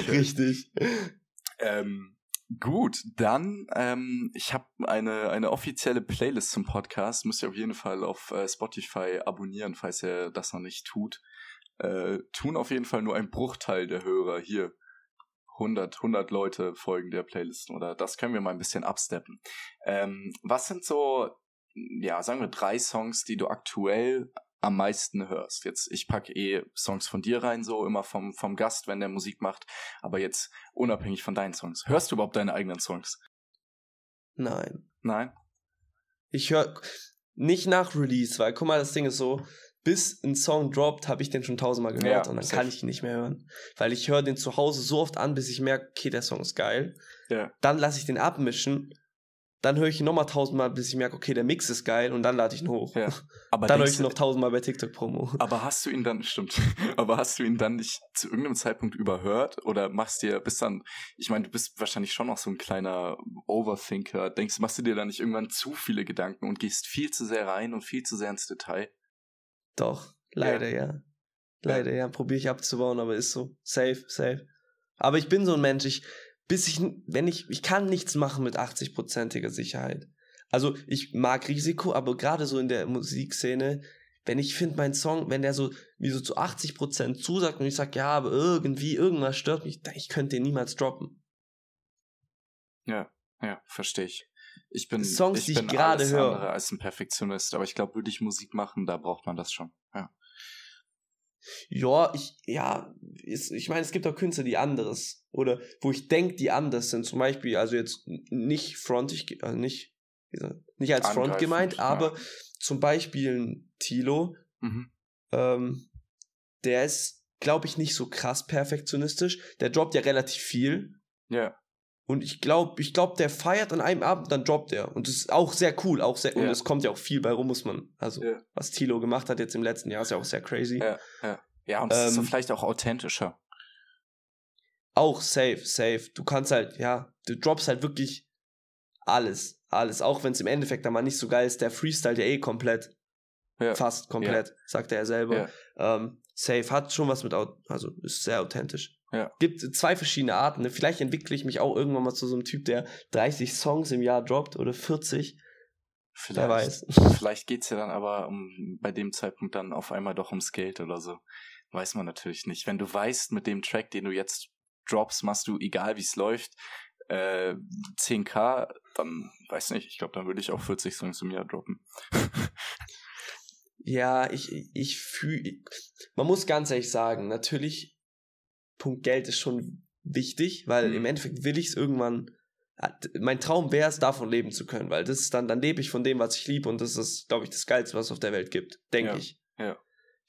B: Richtig.
A: Ähm, gut, dann, ähm, ich habe eine, eine offizielle Playlist zum Podcast. Müsst ihr auf jeden Fall auf äh, Spotify abonnieren, falls ihr das noch nicht tut. Äh, tun auf jeden Fall nur ein Bruchteil der Hörer hier. 100, 100 Leute folgen der Playlist oder das können wir mal ein bisschen absteppen. Ähm, was sind so, ja, sagen wir drei Songs, die du aktuell am meisten hörst? Jetzt, ich packe eh Songs von dir rein, so immer vom, vom Gast, wenn der Musik macht, aber jetzt unabhängig von deinen Songs. Hörst du überhaupt deine eigenen Songs?
B: Nein.
A: Nein?
B: Ich höre nicht nach Release, weil guck mal, das Ding ist so, bis ein Song droppt, habe ich den schon tausendmal gehört
A: Ja,
B: und dann kann ich ihn nicht mehr hören. Weil ich höre den zu Hause so oft an, bis ich merke, okay, der Song ist geil.
A: Ja.
B: Dann lasse ich den abmischen, dann höre ich ihn nochmal tausendmal, bis ich merke, okay, der Mix ist geil und dann lade ich ihn hoch.
A: Ja. Aber
B: Dann höre ich ihn noch tausendmal bei TikTok Promo.
A: Aber hast du ihn dann, stimmt, aber hast du ihn dann nicht zu irgendeinem Zeitpunkt überhört oder machst dir, bist dann, ich meine, du bist wahrscheinlich schon noch so ein kleiner Overthinker, denkst, machst du dir dann nicht irgendwann zu viele Gedanken und gehst viel zu sehr rein und viel zu sehr ins Detail?
B: Doch, leider ja. Leider ja, probiere ich abzubauen, aber ist so. Safe, safe. Aber ich bin so ein Mensch, ich, bis ich, wenn ich, ich kann nichts machen mit 80%iger Sicherheit. Also ich mag Risiko, aber gerade so in der Musikszene, wenn ich finde, mein Song, wenn der so, wie so zu 80% zusagt und ich sag, ja, aber irgendwie, irgendwas stört mich, ich könnte den niemals droppen.
A: Ja, ja, verstehe ich. Ich bin,
B: Songs,
A: ich
B: die ich
A: bin
B: gerade
A: alles
B: höre.
A: andere als ein Perfektionist, aber ich glaube, würde ich Musik machen, da braucht man das schon. Ja.
B: Ja, ich, ja, ich meine, es gibt auch Künstler, die anderes, oder wo ich denke, die anders sind. Zum Beispiel, also jetzt nicht frontig, also nicht, wie gesagt, nicht als Front gemeint,
A: ja.
B: aber zum Beispiel ein Tilo,
A: Mhm.
B: ähm, der ist, glaube ich, nicht so krass perfektionistisch. Der droppt ja relativ viel.
A: Ja,
B: Und ich glaube, ich glaube, der feiert an einem Abend, dann droppt er. Und das ist auch sehr cool, auch sehr, und
A: Ja.
B: es kommt ja auch viel bei rum, muss man, also,
A: Ja.
B: was Tilo gemacht hat jetzt im letzten Jahr, ist ja auch sehr crazy.
A: ja, ja. Ja, und es ist so
B: Ähm,
A: vielleicht auch authentischer.
B: Auch safe, safe. Du kannst halt, ja, du droppst halt wirklich alles, alles. Auch wenn es im Endeffekt dann mal nicht so geil ist, der Freestyle ja eh komplett.
A: Ja.
B: Fast komplett, sagt er selber.
A: Ja.
B: Ähm, safe hat schon was mit, also ist sehr authentisch.
A: Ja.
B: Gibt zwei verschiedene Arten. Ne? Vielleicht entwickle ich mich auch irgendwann mal zu so einem Typ, der 30 Songs im Jahr droppt oder 40.
A: Vielleicht,
B: Wer weiß.
A: Vielleicht geht's ja dann aber um, bei dem Zeitpunkt dann auf einmal doch ums Geld oder so. Weiß man natürlich nicht. Wenn du weißt, mit dem Track, den du jetzt drops, machst du, egal wie es läuft, äh, 10k, dann weiß nicht, ich glaube, dann würde ich auch 40 Songs im Jahr droppen.
B: Ja, ich, ich fühle, man muss ganz ehrlich sagen, natürlich, Punkt Geld ist schon wichtig, weil
A: Mhm.
B: im Endeffekt will ich es irgendwann, mein Traum wäre es, davon leben zu können, weil das ist dann, dann lebe ich von dem, was ich liebe und das ist, glaube ich, das Geilste, was es auf der Welt gibt, denke
A: Ja,
B: ich.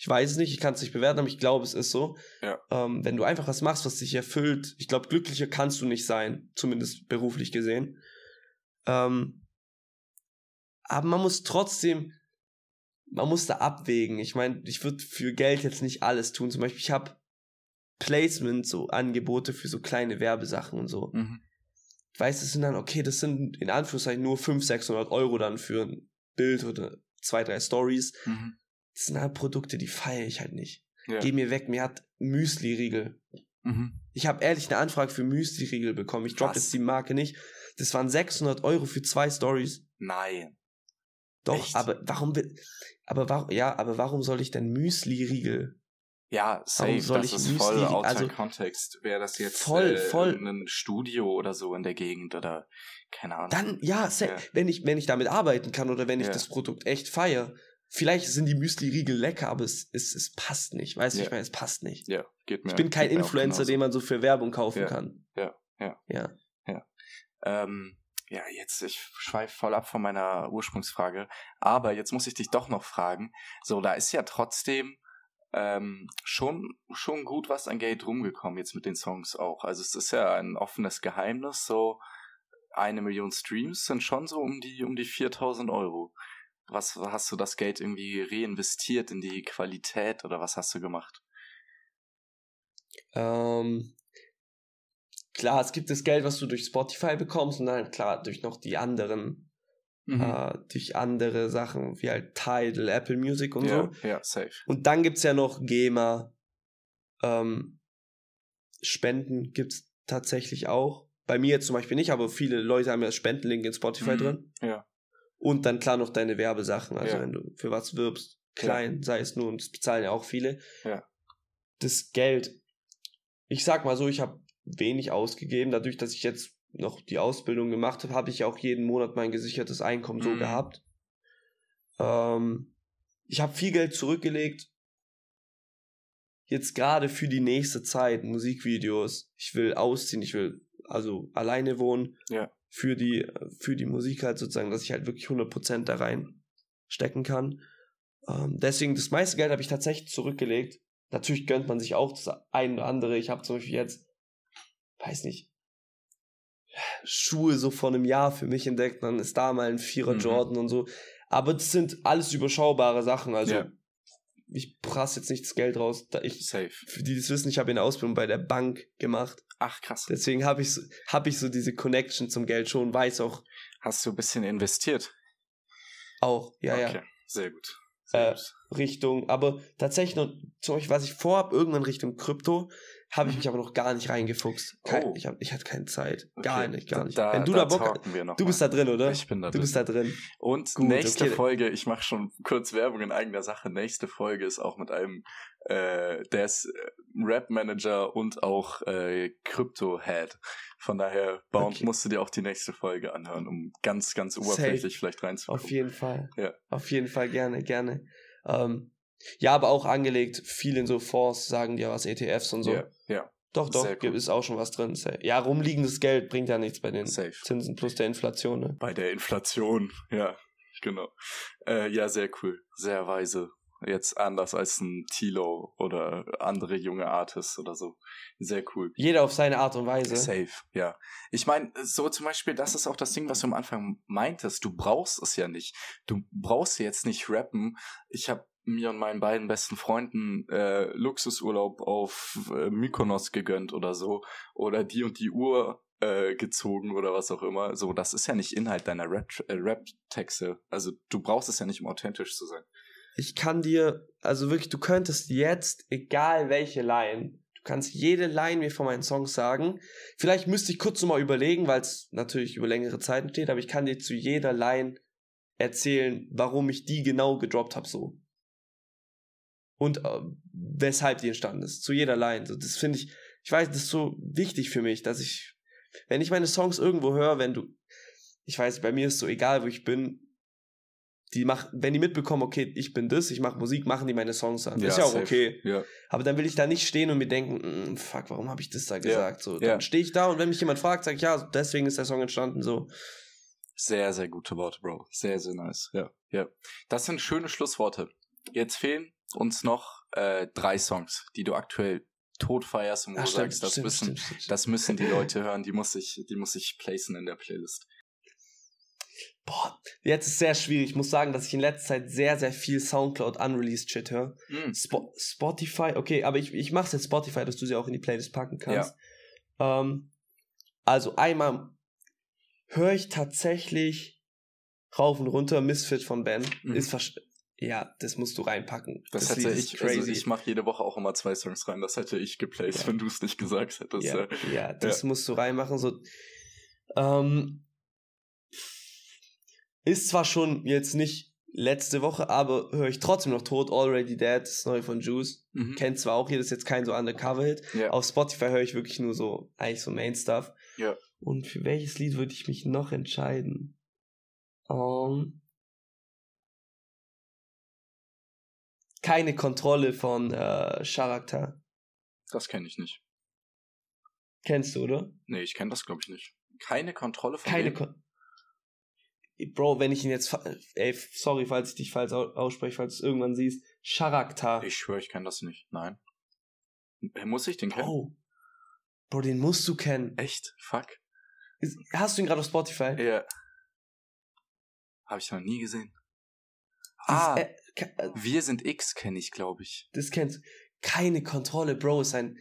B: Ich weiß es nicht, ich kann es nicht bewerten, aber ich glaube, es ist so.
A: Ja.
B: Ähm, wenn du einfach was machst, was dich erfüllt, ich glaube, glücklicher kannst du nicht sein, zumindest beruflich gesehen. Ähm, aber man muss trotzdem, man muss da abwägen. Ich meine, ich würde für Geld jetzt nicht alles tun. Zum Beispiel, ich habe Placement, so Angebote für so kleine Werbesachen und so.
A: Mhm.
B: Ich weiß, das sind dann, okay, das sind in Anführungszeichen nur 500, 600 Euro dann für ein Bild oder zwei, drei Stories.
A: Mhm.
B: Das sind halt Produkte, die feiere ich halt nicht.
A: Ja.
B: Geh mir weg, mir hat Müsli-Riegel.
A: Mhm.
B: Ich habe ehrlich eine Anfrage für Müsli-Riegel bekommen. Ich drop
A: Was?
B: jetzt die Marke nicht. Das waren 600 Euro für zwei Stories.
A: Nein.
B: Doch,
A: Echt?
B: aber warum will, aber warum, ja, aber warum soll ich denn Müsli-Riegel?
A: Ja, safe,
B: soll
A: das
B: ich
A: ist
B: Müsli-
A: voll außer
B: also-
A: Kontext. Wäre das jetzt
B: Voll,
A: äh,
B: voll.
A: ein Studio oder so in der Gegend oder keine Ahnung.
B: Dann, ja, sa-
A: Ja.
B: wenn ich, wenn ich damit arbeiten kann oder wenn ich
A: Ja.
B: das Produkt echt feiere. Vielleicht sind die Müsli-Riegel lecker, aber es, es, es passt nicht. Weißt du,
A: Ja.
B: ich meine, es passt nicht.
A: ja, geht mir.
B: Ich bin kein Influencer, den man so für Werbung kaufen
A: Ja.
B: kann.
A: Ja, ja.
B: Ja.
A: Ähm, ja, jetzt, ich schweife voll ab von meiner Ursprungsfrage. Aber jetzt muss ich dich doch noch fragen. So, da ist ja trotzdem ähm, schon, schon gut was an Geld rumgekommen jetzt mit den Songs auch. Also es ist ja ein offenes Geheimnis. So eine Million Streams sind schon so um die, um die 4000 Euro. Was hast du das Geld irgendwie reinvestiert in die Qualität oder was hast du gemacht?
B: Ähm, klar, es gibt das Geld, was du durch Spotify bekommst und dann klar durch noch die anderen,
A: Mhm.
B: äh, durch andere Sachen wie halt Tidal, Apple Music und
A: ja,
B: so.
A: ja, safe.
B: Und dann gibt's ja noch GEMA. Ähm, Spenden gibt's tatsächlich auch. Bei mir jetzt zum Beispiel nicht, aber viele Leute haben ja Spendenlink in Spotify
A: Mhm.
B: drin.
A: Ja.
B: Und dann klar noch deine Werbesachen. Also
A: Ja.
B: wenn du für was wirbst, klein, sei es nur, und das bezahlen ja auch viele.
A: Ja.
B: Das Geld, ich sag mal so, ich habe wenig ausgegeben. Dadurch, dass ich jetzt noch die Ausbildung gemacht habe, habe ich auch jeden Monat mein gesichertes Einkommen so
A: Mhm.
B: gehabt. Ähm, ich habe viel Geld zurückgelegt. Jetzt gerade für die nächste Zeit, Musikvideos. Ich will ausziehen, ich will also alleine wohnen.
A: Ja.
B: Für die, für die Musik halt sozusagen, dass ich halt wirklich 100% da rein stecken kann. Ähm, deswegen, das meiste Geld habe ich tatsächlich zurückgelegt. Natürlich gönnt man sich auch das ein oder andere. Ich habe zum Beispiel jetzt, weiß nicht, Schuhe so vor einem Jahr für mich entdeckt. Dann ist da mal ein Vierer
A: Mhm.
B: Jordan und so. Aber das sind alles überschaubare Sachen. Also
A: Ja.
B: ich prasse jetzt nicht das Geld raus. Da ich,
A: Safe.
B: für die, die das wissen, ich habe eine Ausbildung bei der Bank gemacht.
A: Ach, krass.
B: Deswegen habe ich, so, hab ich so diese Connection zum Geld schon, weiß auch,
A: Hast du ein bisschen investiert?
B: auch, ja, ja.
A: okay, sehr gut. Sehr
B: Äh,
A: gut.
B: Richtung, aber tatsächlich noch, zum Beispiel, was ich vorhab, irgendwann Richtung Krypto, habe ich mich aber noch gar nicht reingefuchst. Kein,
A: Oh.
B: ich, hab, ich hatte keine Zeit. Gar
A: Okay,
B: nicht, gar nicht.
A: Da,
B: Wenn du da, Bock
A: wir noch
B: du bist da drin, oder?
A: Ich bin da
B: du
A: drin.
B: bist da drin.
A: Und
B: Gut,
A: nächste
B: okay.
A: Folge, ich mache schon kurz Werbung in eigener Sache. Nächste Folge ist auch mit einem, äh, der ist äh, Rap-Manager und auch äh, Crypto-Head. Von daher, Bound,
B: Okay.
A: musst du dir auch die nächste Folge anhören, um ganz, ganz oberflächlich vielleicht reinzukommen.
B: Auf jeden Fall.
A: Ja.
B: Auf jeden Fall gerne, gerne. Ähm, ja, aber auch angelegt, viel in so Fonds, sagen dir was, ETFs und so.
A: Ja,
B: Doch, doch,
A: cool.
B: ist auch schon was drin. Ja, rumliegendes Geld bringt ja nichts bei den
A: safe.
B: Zinsen plus der Inflation, ne?
A: Bei der Inflation, ja, genau. Äh, ja, sehr cool. Sehr weise. Jetzt anders als ein Tilo oder andere junge Artists oder so. Sehr cool.
B: Jeder auf seine Art und Weise.
A: Safe, ja. Ich meine, so zum Beispiel, das ist auch das Ding, was du am Anfang meintest. Du brauchst es ja nicht. Du brauchst jetzt nicht rappen. Ich habe mir und meinen beiden besten Freunden äh, Luxusurlaub auf äh, Mykonos gegönnt oder so. Oder die und die Uhr äh, gezogen oder was auch immer. So, das ist ja nicht Inhalt deiner Rap- äh, Rap-Texte. also du brauchst es ja nicht, um authentisch zu sein.
B: Ich kann dir, also wirklich, du könntest jetzt, egal welche Line, du kannst jede Line mir von meinen Songs sagen. Vielleicht müsste ich kurz nochmal überlegen, weil es natürlich über längere Zeiten steht, aber ich kann dir zu jeder Line erzählen, warum ich die genau gedroppt habe, so. Und äh, weshalb die entstanden ist. Zu jeder Line. So, das finde ich, ich weiß, das ist so wichtig für mich, dass ich, wenn ich meine Songs irgendwo höre, wenn du, ich weiß, bei mir ist so egal, wo ich bin, die mach, wenn die mitbekommen, okay, ich bin das, ich mache Musik, machen die meine Songs an. ist ja auch
A: safe.
B: okay.
A: Ja,
B: Aber dann will ich da nicht stehen und mir denken, "Mm, fuck, warum habe ich das da gesagt? So, dann
A: ja.
B: stehe ich da und wenn mich jemand fragt, sage ich, ja, deswegen ist der Song entstanden. So,
A: Sehr, sehr gute Worte, Bro. Sehr, sehr nice. Ja, ja. Das sind schöne Schlussworte. Jetzt fehlen uns noch äh, drei Songs, die du aktuell tot feierst und wo
B: Ah,
A: du
B: stimmt,
A: sagst, das
B: stimmt,
A: müssen,
B: stimmt,
A: das müssen die Leute hören, die muss ich, die muss ich placen in der Playlist.
B: Boah, jetzt ist sehr schwierig. Ich muss sagen, dass ich in letzter Zeit sehr, sehr viel Soundcloud unreleased Shit höre.
A: Mm.
B: Spo Spotify, okay, aber ich, ich mach's jetzt Spotify, dass du sie auch in die Playlist packen kannst. Ähm, also einmal höre ich tatsächlich rauf und runter Misfit von Ben.
A: Mhm.
B: Ist versch ja, das musst du reinpacken.
A: Das,
B: Lied
A: hätte ich, also ich mache jede Woche auch immer zwei Songs rein, das hätte ich geplaced,
B: Ja.
A: wenn du es nicht gesagt hättest.
B: ja,
A: äh.
B: ja, das musst du reinmachen. So, ähm, ist zwar schon jetzt nicht letzte Woche, aber höre ich trotzdem noch tot. Already Dead, das neue von Juice.
A: Mhm.
B: Kennt zwar auch jeder, ist jetzt kein so Undercover-Hit.
A: Ja.
B: Auf Spotify höre ich wirklich nur so, eigentlich so Main-Stuff.
A: Ja.
B: Und für welches Lied würde ich mich noch entscheiden? Ähm, keine Kontrolle von äh, Charakter.
A: Das kenne ich nicht.
B: Kennst du, oder?
A: Nee, ich kenne das glaube ich nicht. Keine Kontrolle von
B: Keine? Kon Bro, wenn ich ihn jetzt, ey, sorry, falls ich dich falsch au- ausspreche, falls du es irgendwann siehst, Charakter.
A: Ich schwöre, ich kenne das nicht. Nein. Äh, Muss ich den kennen?
B: Bro. Bro, den musst du kennen.
A: Echt? Fuck.
B: Hast du ihn gerade auf Spotify?
A: Ja. Habe ich noch nie gesehen. Ah,
B: äh,
A: wir sind X kenne ich, glaube ich.
B: das kennst du. Keine Kontrolle, Bro, ist ein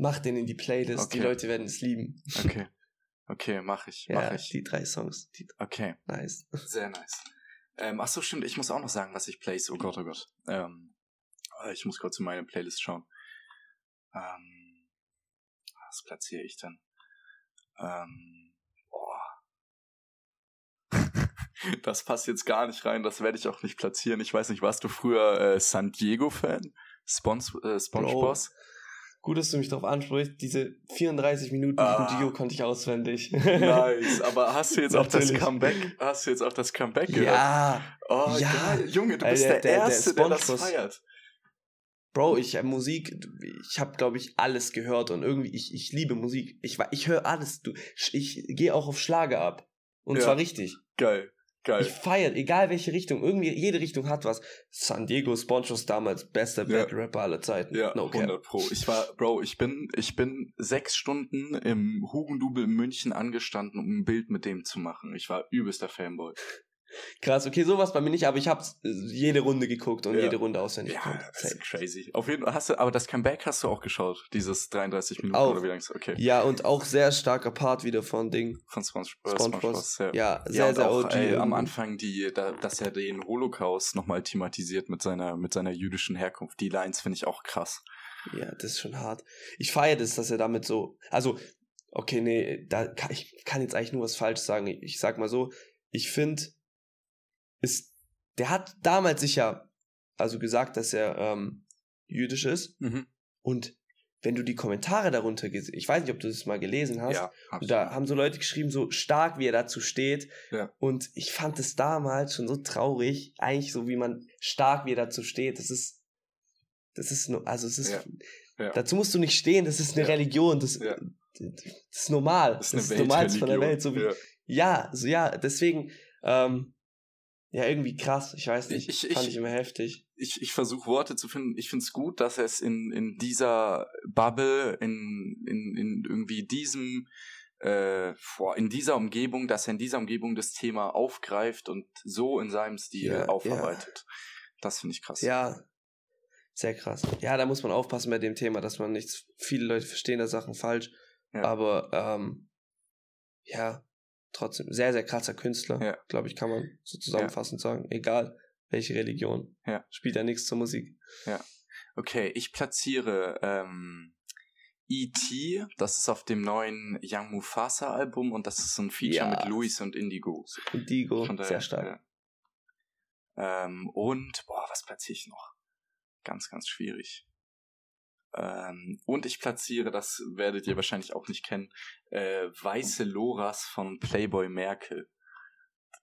B: Mach den in die Playlist, die
A: Okay.
B: Leute werden es lieben.
A: Okay. Okay, mach ich,
B: Ja,
A: mach ich.
B: die drei Songs, die
A: Okay,
B: nice.
A: sehr nice. Ähm, ach so, stimmt, ich muss auch noch sagen, was ich place. Oh Gott, oh Gott. Ähm, äh, ich muss kurz in meine Playlist schauen. Ähm, was platziere ich denn? Ähm, boah. Das passt jetzt gar nicht rein, das werde ich auch nicht platzieren. Ich weiß nicht, warst du früher äh, San Diego-Fan? Spons äh, SpongeBoss?
B: Gut, dass du mich darauf ansprichst. Diese 34 Minuten
A: Ah.
B: Dio konnte ich auswendig.
A: Nice, aber hast du jetzt auch das. Comeback? Hast du jetzt auch das Comeback gehört?
B: ja,
A: Oh,
B: Ja.
A: geil. Junge, du bist
B: der-
A: der,
B: der- der
A: Erste, der, das
B: SpongeBob-
A: feiert.
B: Bro, ich äh, Musik, ich habe glaube ich alles gehört und irgendwie ich, ich liebe Musik. Ich ich höre alles. Du, ich gehe auch auf Schlager ab und
A: Ja.
B: zwar richtig.
A: Geil, geil.
B: Ich feiere, egal welche Richtung, irgendwie jede Richtung hat was. San Diego SpongeBob damals bester
A: Ja.
B: Battle Rapper aller Zeiten.
A: ja,
B: no cap.
A: 100 Pro. Ich war, Bro, ich bin, ich bin sechs Stunden im Hugendubel in München angestanden, um ein Bild mit dem zu machen. Ich war übelster Fanboy.
B: Krass, okay, sowas bei mir nicht, aber ich habe jede Runde geguckt und
A: Ja.
B: jede Runde auswendig
A: Ja, das ist crazy. Auf jeden Fall hast du, aber das Comeback hast du auch geschaut. Dieses 33 Minuten
B: Auch.
A: oder wie lang ist Okay.
B: Ja, und auch sehr starker Part wieder von Ding.
A: Von Sponge, äh,
B: SpongeBob.
A: SpongeBob, ja.
B: Ja, sehr,
A: ja,
B: sehr
A: auch,
B: OG.
A: ey, am. Anfang, die, da, dass er den Holocaust nochmal thematisiert mit seiner, mit seiner jüdischen Herkunft. Die Lines finde ich auch krass.
B: Ja, das ist schon hart. Ich feiere das, dass er damit so. Also, okay, nee, da kann, ich kann jetzt eigentlich nur was falsch sagen. Ich, ich sag mal so, ich finde, ist. Der hat damals sicher also gesagt, dass er ähm, jüdisch ist.
A: Mhm.
B: Und wenn du die Kommentare darunter gesehen, ich weiß nicht, ob du das mal gelesen hast,
A: Ja,
B: da haben so Leute geschrieben, so stark, wie er dazu steht.
A: Ja.
B: Und ich fand es damals schon so traurig, eigentlich so, wie man stark, wie er dazu steht. Das ist, das ist nur, also es ist,
A: Ja.
B: Dazu musst du nicht stehen, das ist eine. Religion, das, das ist normal.
A: Das
B: Das
A: ist
B: ist,
A: eine
B: normal von der Welt. So wie,
A: ja.
B: ja. so ja, deswegen, ähm, ja, irgendwie krass, ich weiß nicht,
A: Ich- ich-
B: fand
A: ich-
B: immer heftig.
A: ich, ich versuche Worte zu finden. Ich finde es gut, dass er es in, in dieser Bubble, in, in, in irgendwie diesem, äh, in dieser Umgebung, dass er in dieser Umgebung das Thema aufgreift und so in seinem Stil
B: Ja,
A: aufarbeitet. Das finde ich krass.
B: Ja, sehr krass. Ja, da muss man aufpassen bei dem Thema, dass man nicht, viele Leute verstehen da Sachen falsch,
A: Ja.
B: aber ähm, ja, trotzdem, sehr, sehr krasser Künstler,
A: Ja.
B: glaube ich, kann man so zusammenfassend sagen. Egal, welche Religion.
A: Ja.
B: Spielt ja nichts zur Musik.
A: Okay, ich platziere ähm, E.T., das ist auf dem neuen Young Mufasa Album und das ist so ein Feature
B: Ja.
A: mit Luis und Indigo.
B: Indigo,
A: daher,
B: sehr stark.
A: Ja. Ähm, und, boah, was platziere ich noch? Ganz, ganz schwierig. Ähm, und ich platziere, das werdet ihr wahrscheinlich auch nicht kennen, äh, Weiße Loras von Playboy Merkel.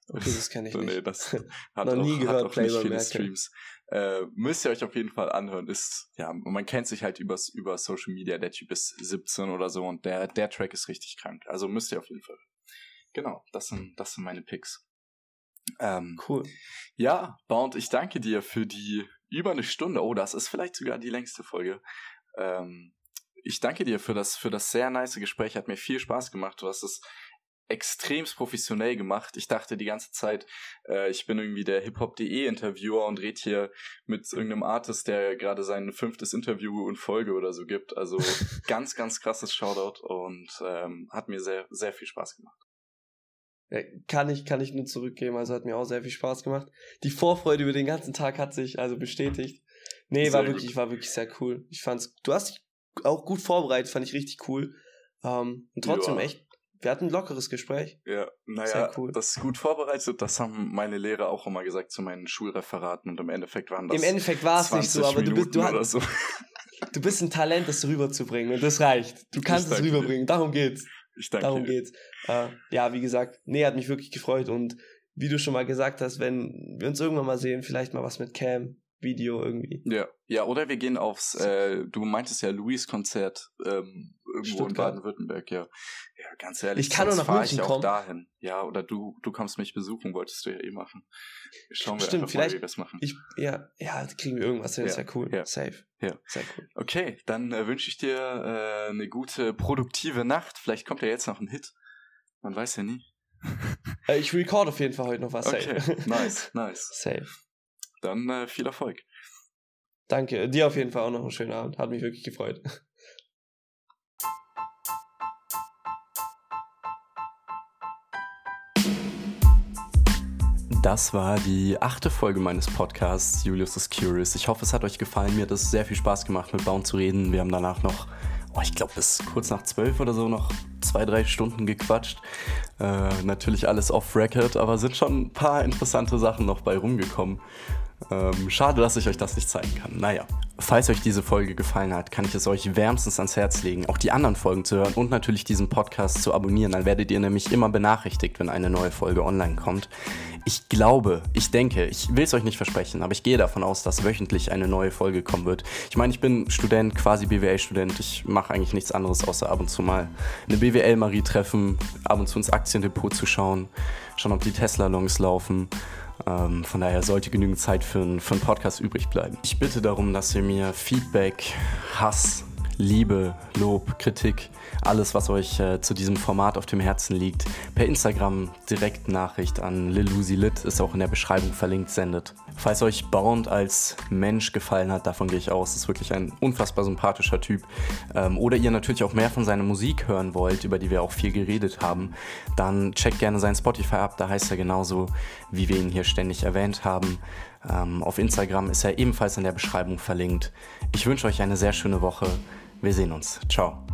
B: Okay, das kenne ich
A: So, nee,
B: nicht.
A: das hat
B: Noch
A: auch,
B: nie
A: hat
B: gehört,
A: auch nicht
B: Playboy
A: viele
B: Merkel.
A: Streams. Äh, müsst ihr euch auf jeden Fall anhören. Ist, ja, man kennt sich halt übers, über Social Media. Der Typ ist 17 oder so und der, der Track ist richtig krank. Also müsst ihr auf jeden Fall. Genau, das sind, das sind meine Picks. Ähm,
B: Cool.
A: ja, Bound, ich danke dir für die über eine Stunde. Oh, das ist vielleicht sogar die längste Folge. Ähm, ich danke dir für das, für das sehr nice Gespräch. Hat mir viel Spaß gemacht. Du hast es extremst professionell gemacht. Ich dachte die ganze Zeit, äh, ich bin irgendwie der hiphop.de Interviewer und red hier mit irgendeinem Artist, der gerade sein fünftes Interview in Folge oder so gibt. Also ganz, ganz krasses Shoutout und ähm, hat mir sehr, sehr viel Spaß gemacht.
B: Ja, kann ich, kann ich nur zurückgeben. Also hat mir auch sehr viel Spaß gemacht. Die Vorfreude über den ganzen Tag hat sich also bestätigt. Nee, war wirklich, war wirklich sehr cool. Ich fand's, du hast dich auch gut vorbereitet, fand ich richtig cool. Ähm, und trotzdem
A: Ja.
B: echt, wir hatten ein lockeres Gespräch.
A: Ja, naja,
B: cool.
A: das ist gut vorbereitet. Das haben meine Lehrer auch immer gesagt zu meinen Schulreferaten und im Endeffekt waren das
B: Im Endeffekt war es nicht so,
A: 20
B: aber du bist, du, hast,
A: so.
B: du bist ein Talent, das rüberzubringen und das reicht. Du kannst es rüberbringen, darum geht's.
A: Ich danke
B: Darum geht's. Äh, ja, wie gesagt, nee, hat mich wirklich gefreut und wie du schon mal gesagt hast, wenn wir uns irgendwann mal sehen, vielleicht mal was mit Cam, Video irgendwie.
A: Ja, ja, oder wir gehen aufs, äh, du meintest ja Louis-Konzert ähm, irgendwo in
B: Stuttgart.
A: Baden-Württemberg, ja. Ja, ganz ehrlich,
B: Ich kann nur nach München
A: ich auch
B: kommen.
A: dahin. Ja, oder du, du kommst mich besuchen, wolltest du ja eh machen. Schauen wir
B: Stimmt,
A: einfach
B: vielleicht-
A: mal, wie wir es machen.
B: Ich, ja, ja, kriegen wir irgendwas hin,
A: Ja,
B: ist ja cool.
A: ja,
B: Safe.
A: ja.
B: Sehr cool.
A: Okay, dann äh, wünsche ich dir äh, eine gute, produktive Nacht. Vielleicht kommt ja jetzt noch ein Hit. Man weiß ja nie.
B: Äh, ich record auf jeden Fall heute noch was.
A: Okay,
B: Safe.
A: nice, nice.
B: Safe
A: dann äh, viel Erfolg.
B: Danke, dir auf jeden Fall auch noch einen schönen Abend. Hat mich wirklich gefreut.
A: Das war die achte Folge meines Podcasts Julius is Curious. Ich hoffe, es hat euch gefallen. Mir hat es sehr viel Spaß gemacht, mit Baum zu reden. Wir haben danach noch, oh, ich glaube, bis kurz nach zwölf oder so noch zwei, drei Stunden gequatscht. Äh, natürlich alles off-record, aber sind schon ein paar interessante Sachen noch bei rumgekommen. Ähm, schade, dass ich euch das nicht zeigen kann. Naja, falls euch diese Folge gefallen hat, kann ich es euch wärmstens ans Herz legen, auch die anderen Folgen zu hören und natürlich diesen Podcast zu abonnieren. Dann werdet ihr nämlich immer benachrichtigt, wenn eine neue Folge online kommt. Ich glaube, ich denke, ich will es euch nicht versprechen, aber ich gehe davon aus, dass wöchentlich eine neue Folge kommen wird. Ich meine, ich bin Student, quasi BWL-Student. Ich mache eigentlich nichts anderes, außer ab und zu mal eine BWL-Marie treffen, ab und zu ins Aktiendepot zu schauen, schauen, ob die Tesla-Longs laufen. Ähm, von daher sollte genügend Zeit für, für einen Podcast übrig bleiben. Ich bitte darum, dass ihr mir Feedback, Hass, Liebe, Lob, Kritik, alles, was euch äh, zu diesem Format auf dem Herzen liegt, per Instagram direkt Nachricht an lilusilit, ist auch in der Beschreibung verlinkt, sendet. Falls euch Bound als Mensch gefallen hat, davon gehe ich aus, ist wirklich ein unfassbar sympathischer Typ, ähm, oder ihr natürlich auch mehr von seiner Musik hören wollt, über die wir auch viel geredet haben, dann checkt gerne sein Spotify ab, da heißt er genauso, wie wir ihn hier ständig erwähnt haben. Ähm, auf Instagram ist er ebenfalls in der Beschreibung verlinkt. Ich wünsche euch eine sehr schöne Woche. Wir sehen uns. Ciao.